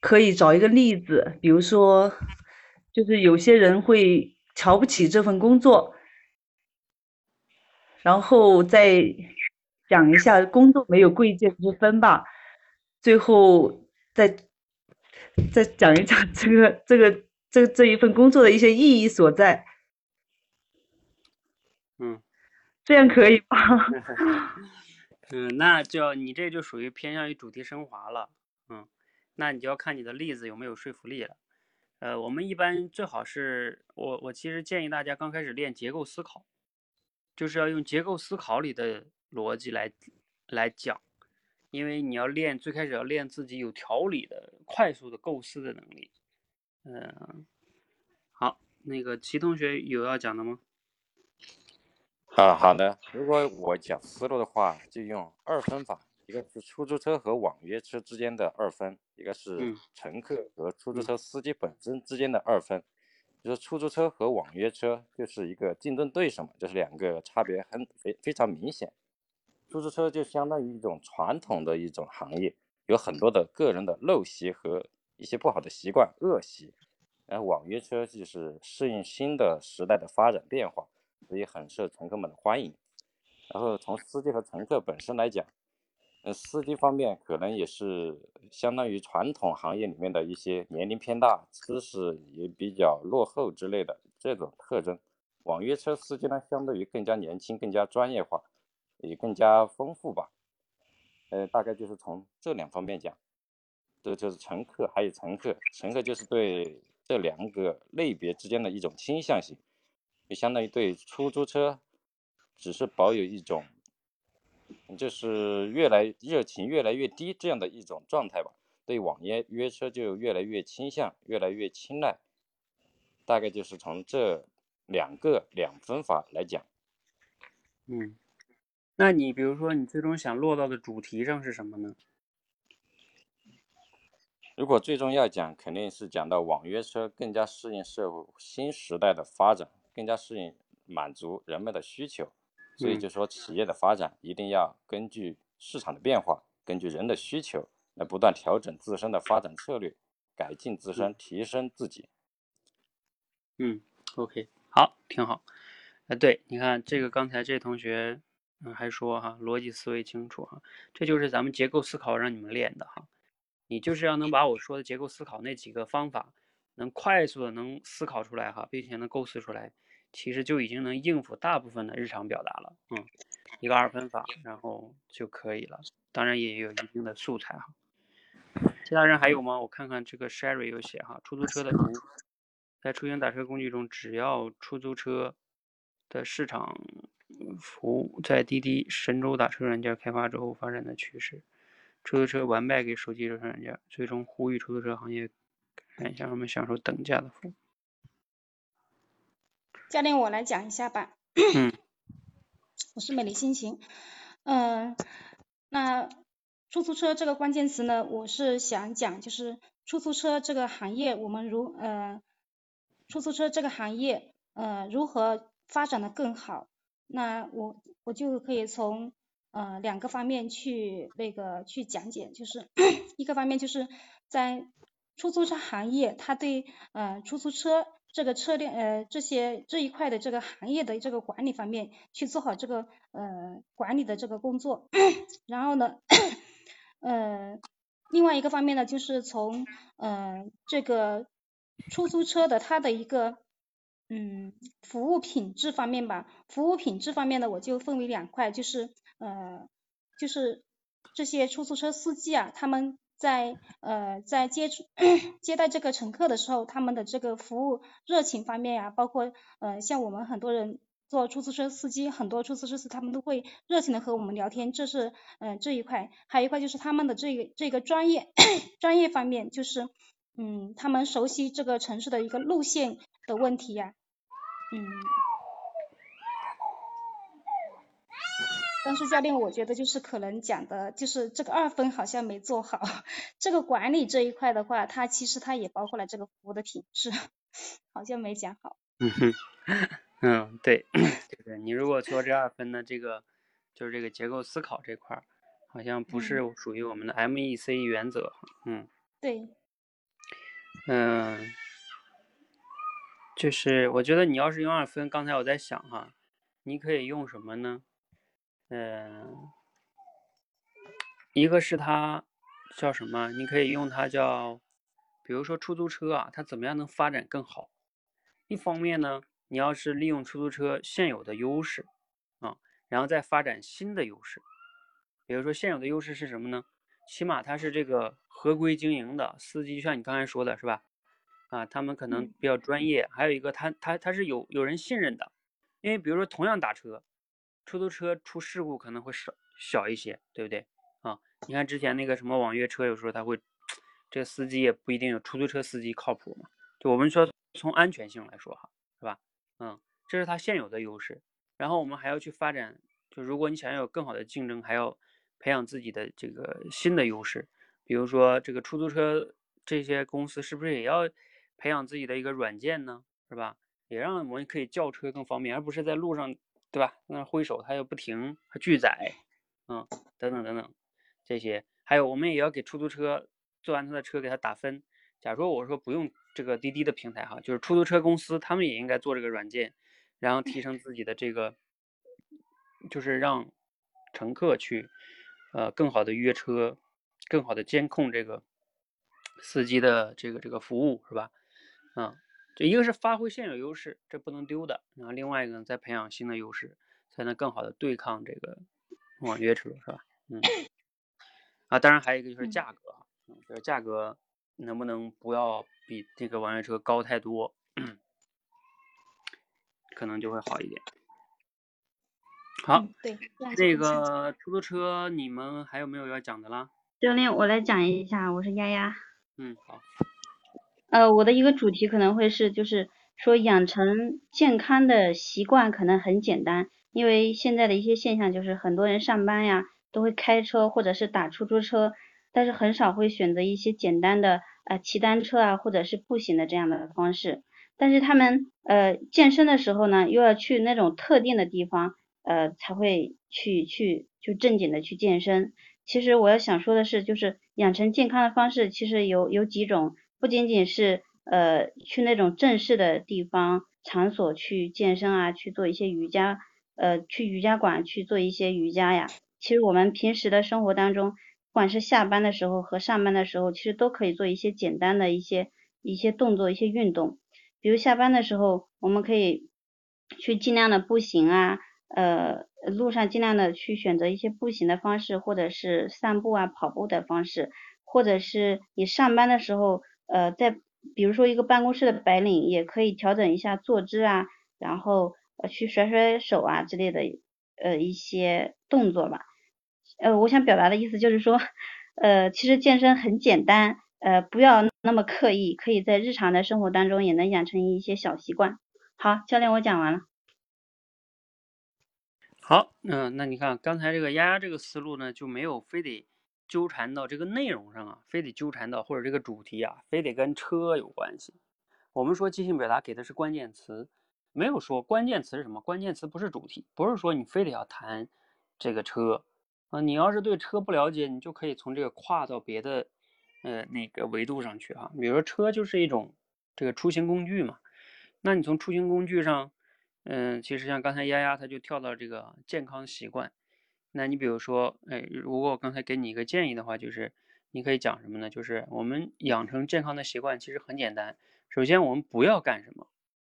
可以找一个例子，比如说就是有些人会瞧不起这份工作。然后再讲一下工作没有贵贱之分吧，最后再再讲一讲这个这个这这一份工作的一些意义所在。嗯，这样可以吗？嗯，那就你这就属于偏向于主题升华了。嗯，那你就要看你的例子有没有说服力了。呃，我们一般最好是我我其实建议大家刚开始练结构思考。就是要用结构思考里的逻辑来来讲，因为你要练，最开始要练自己有条理的、快速的构思的能力。嗯，好，那个齐同学有要讲的吗？啊好的，如果我讲思路的话，就用二分法，一个是出租车和网约车之间的二分，一个是乘客和出租车司机本身之间的二分。就是出租车和网约车就是一个竞争对手嘛，就是两个差别很非非常明显。出租车就相当于一种传统的一种行业，有很多的个人的陋习和一些不好的习惯恶习。然后网约车就是适应新的时代的发展变化，所以很受乘客们的欢迎。然后从司机和乘客本身来讲。呃，司机方面可能也是相当于传统行业里面的一些年龄偏大、知识也比较落后之类的这种特征。网约车司机呢，相对于更加年轻、更加专业化，也更加丰富吧。呃，大概就是从这两方面讲。这就是乘客，还有乘客，乘客就是对这两个类别之间的一种倾向性，就相当于对出租车只是保有一种。就是越来热情越来越低这样的一种状态吧，对网约约车就越来越倾向，越来越青睐，大概就是从这两个两分法来讲。嗯，那你比如说你最终想落到的主题上是什么呢？如果最终要讲，肯定是讲到网约车更加适应社会新时代的发展，更加适应满足人们的需求。所以就说，企业的发展一定要根据市场的变化，根据人的需求来不断调整自身的发展策略，改进自身，提升自己。嗯，OK，好，挺好。哎，对，你看这个刚才这同学，嗯，还说哈，逻辑思维清楚哈，这就是咱们结构思考让你们练的哈。你就是要能把我说的结构思考那几个方法，能快速的能思考出来哈，并且能构思出来，其实就已经能应付大部分的日常表达了。嗯，一个二分法，然后就可以了。当然也有一定的素材哈。其他人还有吗？我看看这个 Sherry 有写哈，出租车的图，在出行打车工具中，只要出租车的市场服务在滴滴、神州打车软件开发之后发展的趋势。出租车完败给手机热车软件，最终呼吁出租车行业看一下我们享受等价的服务。教练，我来讲一下吧。嗯。我是美丽心情。嗯，那出租车这个关键词呢，我是想讲，就是出租车这个行业，我们如呃，出租车这个行业呃如何发展的更好？那我我就可以从。呃，两个方面去那个去讲解，就是 一个方面就是在出租车行业，它对呃出租车这个车辆呃这些这一块的这个行业的这个管理方面去做好这个呃管理的这个工作。然后呢，呃，另外一个方面呢，就是从呃这个出租车的它的一个嗯服务品质方面吧，服务品质方面呢，我就分为两块，就是。呃，就是这些出租车司机啊，他们在呃在接触 接待这个乘客的时候，他们的这个服务热情方面呀，包括呃像我们很多人做出租车司机，很多出租车司他们都会热情的和我们聊天，这是嗯这一块，还有一块就是他们的这个这个专业 专业方面，就是嗯他们熟悉这个城市的一个路线的问题呀，嗯。但是教练，我觉得就是可能讲的，就是这个二分好像没做好。这个管理这一块的话，它其实它也包括了这个服务的品质，好像没讲好。嗯哼，嗯，对，就是你如果做这二分的，这个就是这个结构思考这块儿，好像不是属于我们的 MEC 原则。嗯。对。嗯，就是我觉得你要是用二分，刚才我在想哈，你可以用什么呢？嗯，一个是它叫什么？你可以用它叫，比如说出租车啊，它怎么样能发展更好？一方面呢，你要是利用出租车现有的优势啊，然后再发展新的优势。比如说现有的优势是什么呢？起码它是这个合规经营的司机，就像你刚才说的是吧？啊，他们可能比较专业。还有一个，他他他是有有人信任的，因为比如说同样打车。出租车出事故可能会少小一些，对不对啊？你看之前那个什么网约车，有时候他会，这个司机也不一定有出租车司机靠谱嘛。就我们说从安全性来说哈，是吧？嗯，这是它现有的优势。然后我们还要去发展，就如果你想要有更好的竞争，还要培养自己的这个新的优势。比如说这个出租车这些公司是不是也要培养自己的一个软件呢？是吧？也让我们可以叫车更方便，而不是在路上。对吧？那挥手，他又不停，他拒载，嗯，等等等等，这些还有，我们也要给出租车做完他的车给他打分。假如说我说不用这个滴滴的平台哈，就是出租车公司他们也应该做这个软件，然后提升自己的这个，就是让乘客去呃更好的约车，更好的监控这个司机的这个这个服务，是吧？嗯。这一个是发挥现有优势，这不能丢的。然后另外一个呢，再培养新的优势，才能更好的对抗这个网约车，是吧？嗯。啊，当然还有一个就是价格，嗯，就是价格能不能不要比这个网约车高太多，可能就会好一点。好，对，那个出租车你们还有没有要讲的啦？教练，我来讲一下，我是丫丫。嗯，好。呃，我的一个主题可能会是，就是说养成健康的习惯可能很简单，因为现在的一些现象就是很多人上班呀都会开车或者是打出租车，但是很少会选择一些简单的呃骑单车啊或者是步行的这样的方式，但是他们呃健身的时候呢又要去那种特定的地方呃才会去去就正经的去健身。其实我要想说的是，就是养成健康的方式其实有有几种。不仅仅是呃去那种正式的地方场所去健身啊，去做一些瑜伽，呃去瑜伽馆去做一些瑜伽呀。其实我们平时的生活当中，不管是下班的时候和上班的时候，其实都可以做一些简单的一些一些动作、一些运动。比如下班的时候，我们可以去尽量的步行啊，呃，路上尽量的去选择一些步行的方式，或者是散步啊、跑步的方式，或者是你上班的时候，呃，在比如说一个办公室的白领，也可以调整一下坐姿啊，然后呃去甩甩手啊之类的呃一些动作吧。呃，我想表达的意思就是说，呃，其实健身很简单，呃，不要那么刻意，可以在日常的生活当中也能养成一些小习惯。好，教练，我讲完了。好，嗯，那你看刚才这个丫丫这个思路呢，就没有非得纠缠到这个内容上啊，非得纠缠到或者这个主题啊，非得跟车有关系。我们说即兴表达给的是关键词，没有说关键词是什么，关键词不是主题，不是说你非得要谈这个车啊。你要是对车不了解，你就可以从这个跨到别的呃那个维度上去啊。比如说车就是一种这个出行工具嘛，那你从出行工具上。嗯，其实像刚才丫丫，他就跳到这个健康习惯。那你比如说，哎，如果我刚才给你一个建议的话，就是你可以讲什么呢？就是我们养成健康的习惯其实很简单。首先，我们不要干什么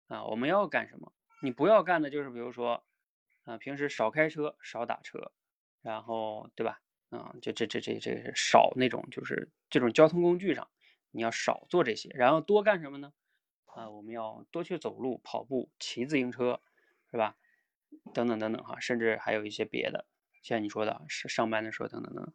啊？我们要干什么？你不要干的就是，比如说啊，平时少开车，少打车，然后对吧？啊，就这这这这少那种就是这种交通工具上，你要少做这些，然后多干什么呢？啊，我们要多去走路、跑步、骑自行车，是吧？等等等等哈，甚至还有一些别的，像你说的，是上班的时候等等等，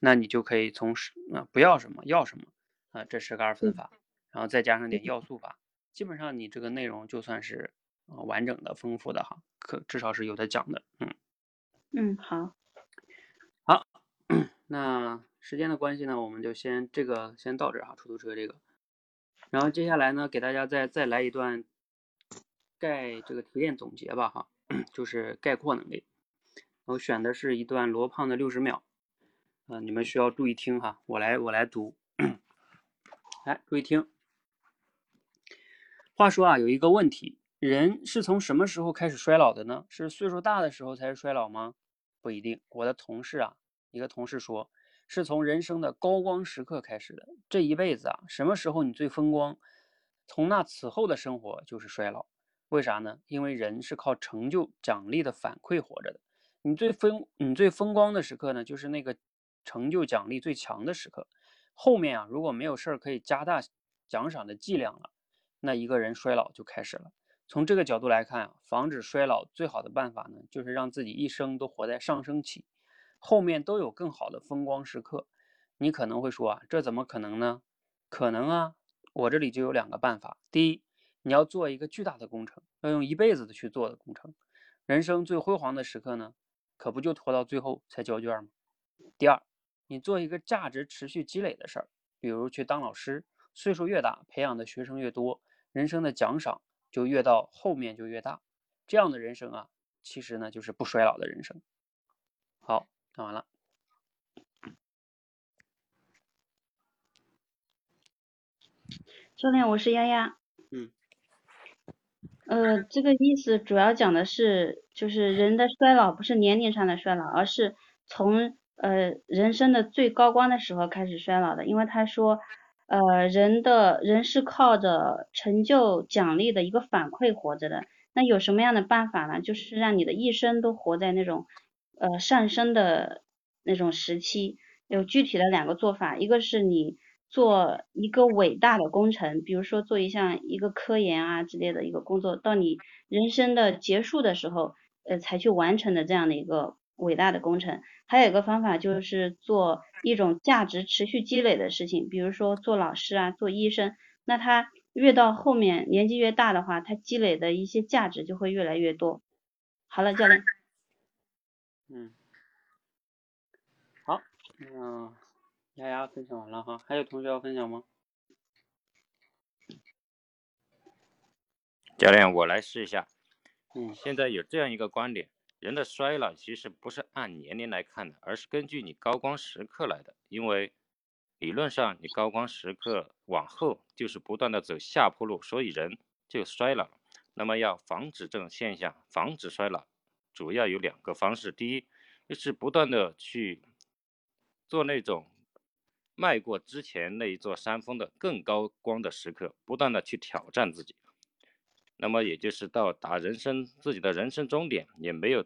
那你就可以从啊不要什么要什么啊，这十个二分法，然后再加上点要素法，基本上你这个内容就算是啊完整的、丰富的哈，可至少是有的讲的，嗯。嗯好，好，那时间的关系呢，我们就先这个先到这儿哈，出租车这个。然后接下来呢，给大家再再来一段概这个提炼总结吧，哈，就是概括能力。我选的是一段罗胖的六十秒，啊，你们需要注意听哈，我来我来读，来注意听。话说啊，有一个问题，人是从什么时候开始衰老的呢？是岁数大的时候才是衰老吗？不一定。我的同事啊，一个同事说。是从人生的高光时刻开始的。这一辈子啊，什么时候你最风光，从那此后的生活就是衰老。为啥呢？因为人是靠成就奖励的反馈活着的。你最风你最风光的时刻呢，就是那个成就奖励最强的时刻。后面啊，如果没有事儿可以加大奖赏的剂量了，那一个人衰老就开始了。从这个角度来看啊，防止衰老最好的办法呢，就是让自己一生都活在上升期。后面都有更好的风光时刻，你可能会说啊，这怎么可能呢？可能啊，我这里就有两个办法。第一，你要做一个巨大的工程，要用一辈子的去做的工程。人生最辉煌的时刻呢，可不就拖到最后才交卷吗？第二，你做一个价值持续积累的事儿，比如去当老师，岁数越大，培养的学生越多，人生的奖赏就越到后面就越大。这样的人生啊，其实呢就是不衰老的人生。好。看完了，教练，我是丫丫。嗯。呃，这个意思主要讲的是，就是人的衰老不是年龄上的衰老，而是从呃人生的最高光的时候开始衰老的。因为他说，呃，人的人是靠着成就奖励的一个反馈活着的。那有什么样的办法呢？就是让你的一生都活在那种。呃，上升的那种时期有具体的两个做法，一个是你做一个伟大的工程，比如说做一项一个科研啊之类的一个工作，到你人生的结束的时候，呃，才去完成的这样的一个伟大的工程。还有一个方法就是做一种价值持续积累的事情，比如说做老师啊，做医生，那他越到后面年纪越大的话，他积累的一些价值就会越来越多。好了，教练。嗯，好，嗯丫丫分享完了哈，还有同学要分享吗？教练，我来试一下。现在有这样一个观点，人的衰老其实不是按年龄来看的，而是根据你高光时刻来的。因为理论上，你高光时刻往后就是不断的走下坡路，所以人就衰老。那么要防止这种现象，防止衰老，主要有两个方式。第一，就是不断的去做那种迈过之前那一座山峰的更高光的时刻，不断的去挑战自己。那么也就是到达人生自己的人生终点，也没有，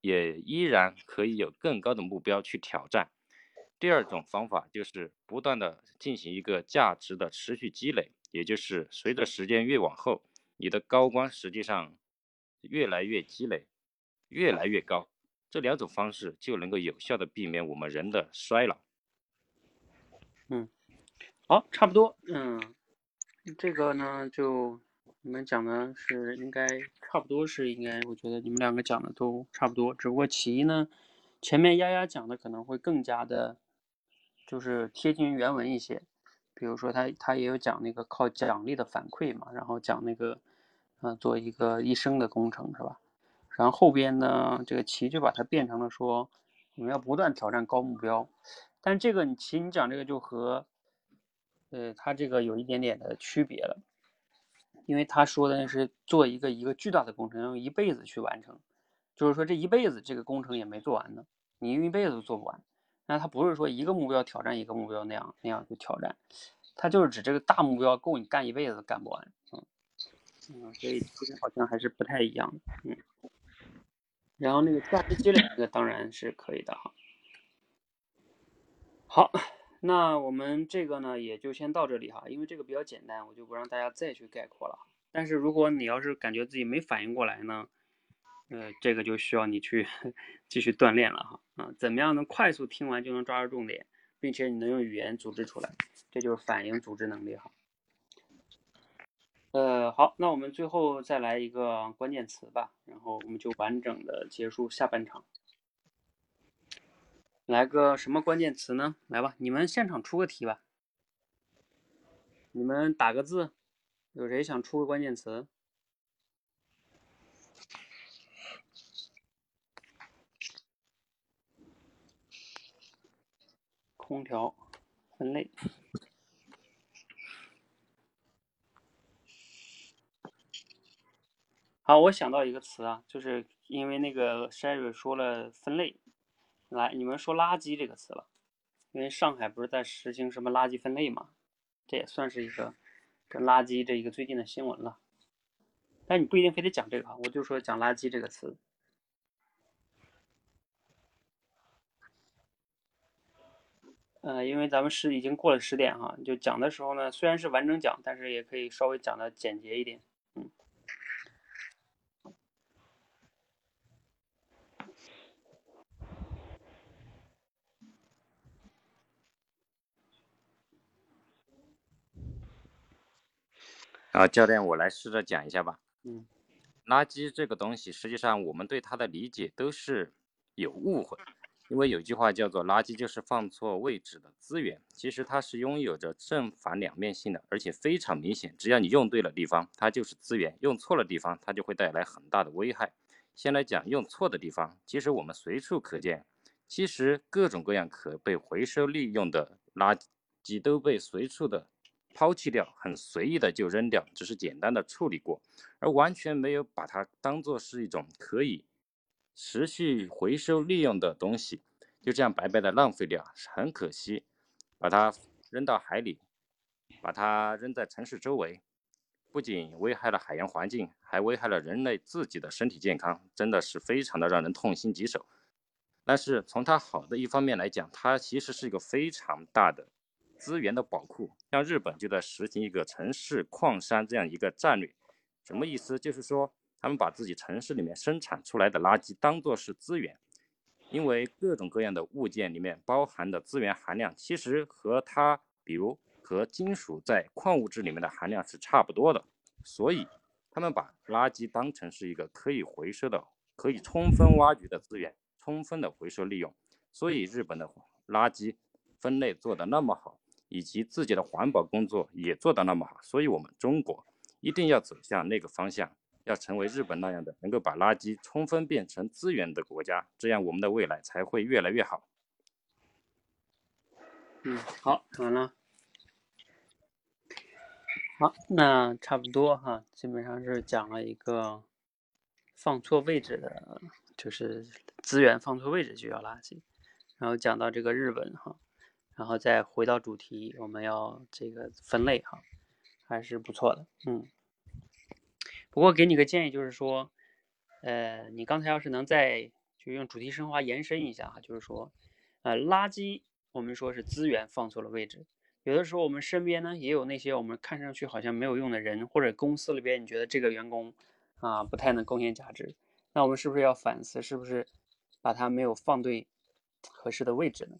也依然可以有更高的目标去挑战。第二种方法就是不断的进行一个价值的持续积累，也就是随着时间越往后。你的高光实际上越来越积累，越来越高，这两种方式就能够有效的避免我们人的衰老。嗯，好，差不多。嗯，这个呢，就你们讲的是应该差不多是应该，我觉得你们两个讲的都差不多。只不过其一呢，前面丫丫讲的可能会更加的，就是贴近原文一些。比如说他他也有讲那个靠奖励的反馈嘛，然后讲那个，嗯，做一个一生的工程是吧？然后后边呢，这个齐就把它变成了说，我们要不断挑战高目标。但这个你齐你讲这个就和，呃，他这个有一点点的区别了，因为他说的是做一个一个巨大的工程，用一辈子去完成，就是说这一辈子这个工程也没做完呢，你一辈子都做不完。那他不是说一个目标挑战一个目标那样那样去挑战，他就是指这个大目标够你干一辈子干不完，嗯嗯，所以其实好像还是不太一样的，嗯。然后那个价值积累那个当然是可以的哈。好，那我们这个呢也就先到这里哈，因为这个比较简单，我就不让大家再去概括了。但是如果你要是感觉自己没反应过来呢？呃，这个就需要你去 继续锻炼了哈啊，怎么样能快速听完就能抓住重点，并且你能用语言组织出来，这就是反应组织能力哈。呃，好，那我们最后再来一个关键词吧，然后我们就完整的结束下半场。来个什么关键词呢？来吧，你们现场出个题吧，你们打个字，有谁想出个关键词？空调分类。好，我想到一个词啊，就是因为那个 Sherry 说了分类，来，你们说垃圾这个词了，因为上海不是在实行什么垃圾分类嘛，这也算是一个跟垃圾这一个最近的新闻了。但你不一定非得讲这个啊，我就说讲垃圾这个词。呃，因为咱们是已经过了十点哈，就讲的时候呢，虽然是完整讲，但是也可以稍微讲的简洁一点，啊，教练，我来试着讲一下吧。嗯，垃圾这个东西，实际上我们对它的理解都是有误会。因为有句话叫做“垃圾就是放错位置的资源”，其实它是拥有着正反两面性的，而且非常明显。只要你用对了地方，它就是资源；用错了地方，它就会带来很大的危害。先来讲用错的地方，其实我们随处可见，其实各种各样可被回收利用的垃圾都被随处的抛弃掉，很随意的就扔掉，只是简单的处理过，而完全没有把它当做是一种可以。持续回收利用的东西，就这样白白的浪费掉，很可惜。把它扔到海里，把它扔在城市周围，不仅危害了海洋环境，还危害了人类自己的身体健康，真的是非常的让人痛心疾首。但是从它好的一方面来讲，它其实是一个非常大的资源的宝库。像日本就在实行一个城市矿山这样一个战略，什么意思？就是说。他们把自己城市里面生产出来的垃圾当做是资源，因为各种各样的物件里面包含的资源含量，其实和它，比如和金属在矿物质里面的含量是差不多的，所以他们把垃圾当成是一个可以回收的、可以充分挖掘的资源，充分的回收利用。所以日本的垃圾分类做得那么好，以及自己的环保工作也做得那么好，所以我们中国一定要走向那个方向。要成为日本那样的，能够把垃圾充分变成资源的国家，这样我们的未来才会越来越好。嗯，好，看完了。好，那差不多哈，基本上是讲了一个放错位置的，就是资源放错位置就叫垃圾。然后讲到这个日本哈，然后再回到主题，我们要这个分类哈，还是不错的，嗯。不过给你个建议，就是说，呃，你刚才要是能再就用主题升华延伸一下哈，就是说，呃，垃圾我们说是资源放错了位置。有的时候我们身边呢也有那些我们看上去好像没有用的人，或者公司里边你觉得这个员工啊不太能贡献价值，那我们是不是要反思，是不是把他没有放对合适的位置呢？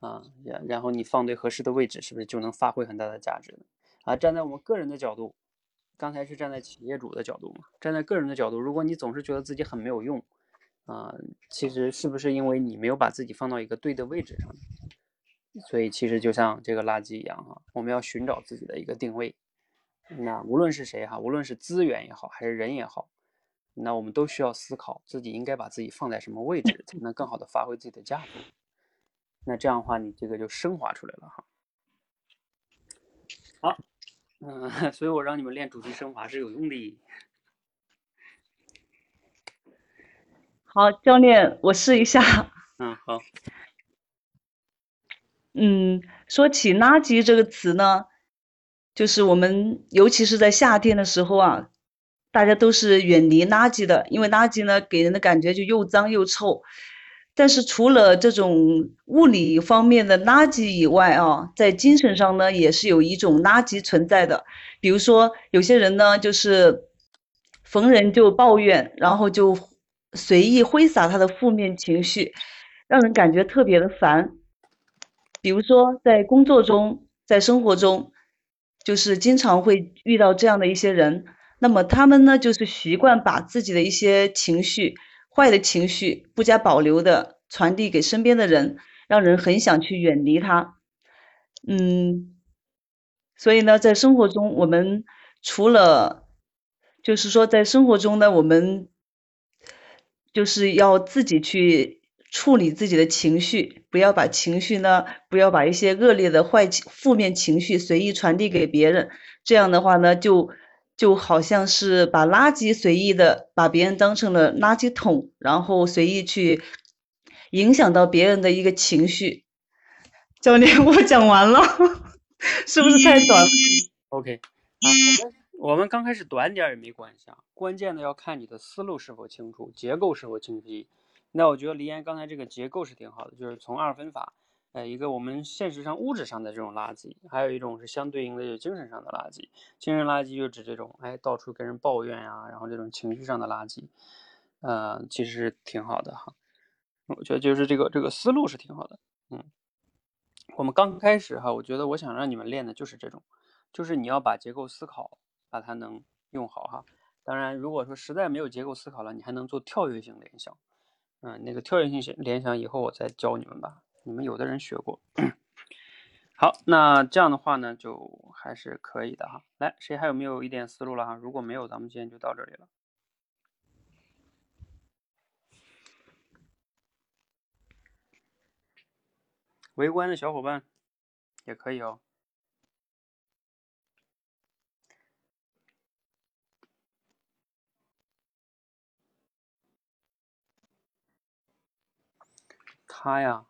啊，然然后你放对合适的位置，是不是就能发挥很大的价值呢？啊，站在我们个人的角度，刚才是站在企业主的角度嘛，站在个人的角度，如果你总是觉得自己很没有用，啊，其实是不是因为你没有把自己放到一个对的位置上？所以其实就像这个垃圾一样哈，我们要寻找自己的一个定位。那无论是谁哈，无论是资源也好，还是人也好，那我们都需要思考自己应该把自己放在什么位置，才能更好的发挥自己的价值。那这样的话，你这个就升华出来了哈。好，嗯，所以我让你们练主题升华是有用的。好，教练，我试一下。嗯，好。嗯，说起垃圾这个词呢，就是我们尤其是在夏天的时候啊，大家都是远离垃圾的，因为垃圾呢给人的感觉就又脏又臭。但是除了这种物理方面的垃圾以外啊，在精神上呢也是有一种垃圾存在的。比如说有些人呢就是逢人就抱怨，然后就随意挥洒他的负面情绪，让人感觉特别的烦。比如说，在工作中，在生活中，就是经常会遇到这样的一些人。那么他们呢，就是习惯把自己的一些情绪、坏的情绪不加保留的传递给身边的人，让人很想去远离他。嗯，所以呢，在生活中，我们除了，就是说，在生活中呢，我们就是要自己去。处理自己的情绪，不要把情绪呢，不要把一些恶劣的坏情、负面情绪随意传递给别人。这样的话呢，就就好像是把垃圾随意的把别人当成了垃圾桶，然后随意去影响到别人的一个情绪。教练，我讲完了，是不是太短了？OK，啊，我们刚开始短点也没关系啊，关键的要看你的思路是否清楚，结构是否清晰。那我觉得黎岩刚才这个结构是挺好的，就是从二分法，呃，一个我们现实上物质上的这种垃圾，还有一种是相对应的就精神上的垃圾。精神垃圾就指这种，哎，到处跟人抱怨呀，然后这种情绪上的垃圾，呃，其实挺好的哈。我觉得就是这个这个思路是挺好的，嗯。我们刚开始哈，我觉得我想让你们练的就是这种，就是你要把结构思考把它能用好哈。当然，如果说实在没有结构思考了，你还能做跳跃性联想。嗯，那个跳跃性联想以后我再教你们吧，你们有的人学过。好，那这样的话呢，就还是可以的哈。来，谁还有没有一点思路了哈？如果没有，咱们今天就到这里了。围观的小伙伴也可以哦。他呀，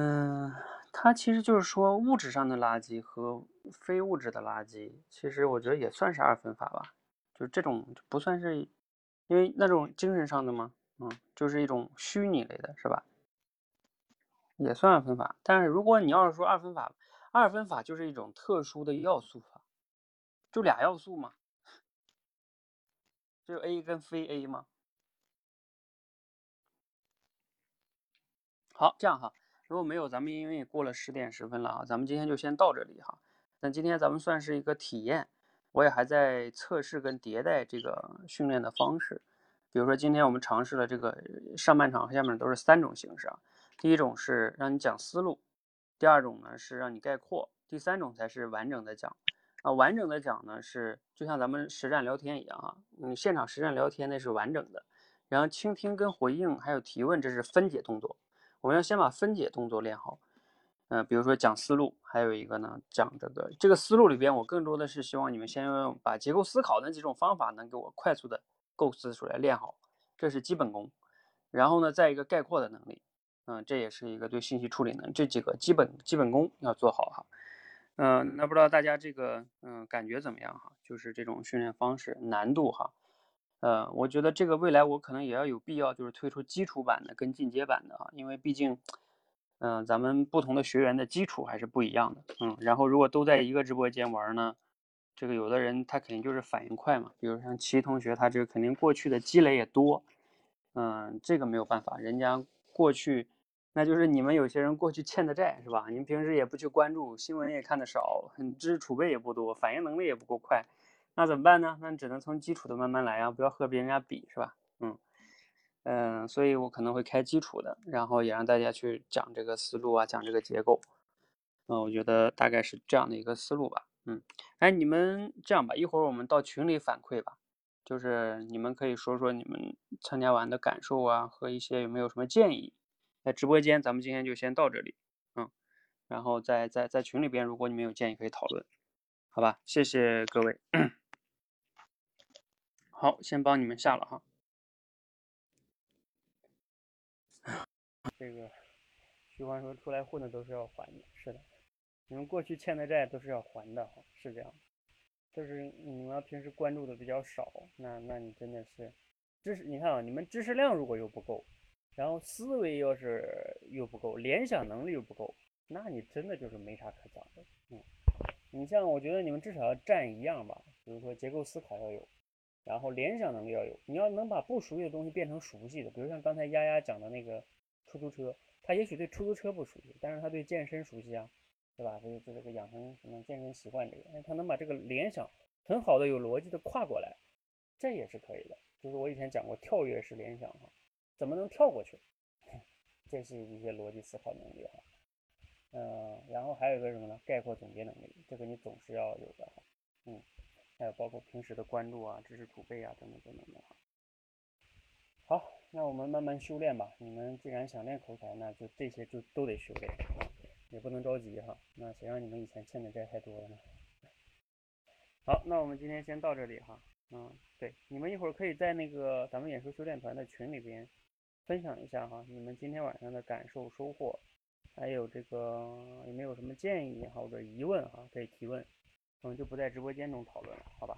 嗯，它其实就是说物质上的垃圾和非物质的垃圾，其实我觉得也算是二分法吧。就这种不算是，因为那种精神上的嘛，嗯，就是一种虚拟类的，是吧？也算二分法。但是如果你要是说二分法，二分法就是一种特殊的要素法，就俩要素嘛，就 A 跟非 A 嘛。好，这样哈，如果没有，咱们因为过了十点十分了啊，咱们今天就先到这里哈。那今天咱们算是一个体验，我也还在测试跟迭代这个训练的方式。比如说今天我们尝试了这个上半场和下面都是三种形式啊。第一种是让你讲思路，第二种呢是让你概括，第三种才是完整的讲。啊，完整的讲呢是就像咱们实战聊天一样啊，嗯，现场实战聊天那是完整的，然后倾听跟回应还有提问这是分解动作。我们要先把分解动作练好，呃，比如说讲思路，还有一个呢讲这个这个思路里边，我更多的是希望你们先用把结构思考那几种方法能给我快速的构思出来练好，这是基本功。然后呢，再一个概括的能力，嗯，这也是一个对信息处理能这几个基本基本功要做好哈。嗯，那不知道大家这个嗯感觉怎么样哈？就是这种训练方式难度哈。呃，我觉得这个未来我可能也要有必要，就是推出基础版的跟进阶版的啊，因为毕竟，嗯，咱们不同的学员的基础还是不一样的，嗯，然后如果都在一个直播间玩呢，这个有的人他肯定就是反应快嘛，比如像齐同学，他这个肯定过去的积累也多，嗯，这个没有办法，人家过去，那就是你们有些人过去欠的债是吧？您平时也不去关注新闻，也看的少，知识储备也不多，反应能力也不够快。那怎么办呢？那你只能从基础的慢慢来啊，不要和别人家比，是吧？嗯嗯，所以我可能会开基础的，然后也让大家去讲这个思路啊，讲这个结构。嗯，我觉得大概是这样的一个思路吧。嗯，哎，你们这样吧，一会儿我们到群里反馈吧，就是你们可以说说你们参加完的感受啊，和一些有没有什么建议。在直播间，咱们今天就先到这里。嗯，然后在在在群里边，如果你们有建议，可以讨论，好吧？谢谢各位。好，先帮你们下了哈。这个徐欢说出来混的都是要还的，是的，你们过去欠的债都是要还的，是这样。就是你们平时关注的比较少，那那你真的是知识，你看啊，你们知识量如果又不够，然后思维要是又不够，联想能力又不够，那你真的就是没啥可讲的。嗯，你像我觉得你们至少要占一样吧，比如说结构思考要有。然后联想能力要有，你要能把不熟悉的东西变成熟悉的，比如像刚才丫丫讲的那个出租车，他也许对出租车不熟悉，但是他对健身熟悉啊，对吧？就就这个养成什么健身习惯这个，哎，他能把这个联想很好的有逻辑的跨过来，这也是可以的。就是我以前讲过跳跃式联想哈，怎么能跳过去？这是一些逻辑思考能力哈。嗯，然后还有一个什么呢？概括总结能力，这个你总是要有的哈。嗯。还有包括平时的关注啊、知识储备啊等等等等的。好，那我们慢慢修炼吧。你们既然想练口才，那就这些就都得修炼，也不能着急哈。那谁让你们以前欠的债太多了呢？好，那我们今天先到这里哈。嗯，对，你们一会儿可以在那个咱们演说修炼团的群里边分享一下哈，你们今天晚上的感受收获，还有这个有没有什么建议或者疑问哈，可以提问。我们就不在直播间中讨论了，好吧？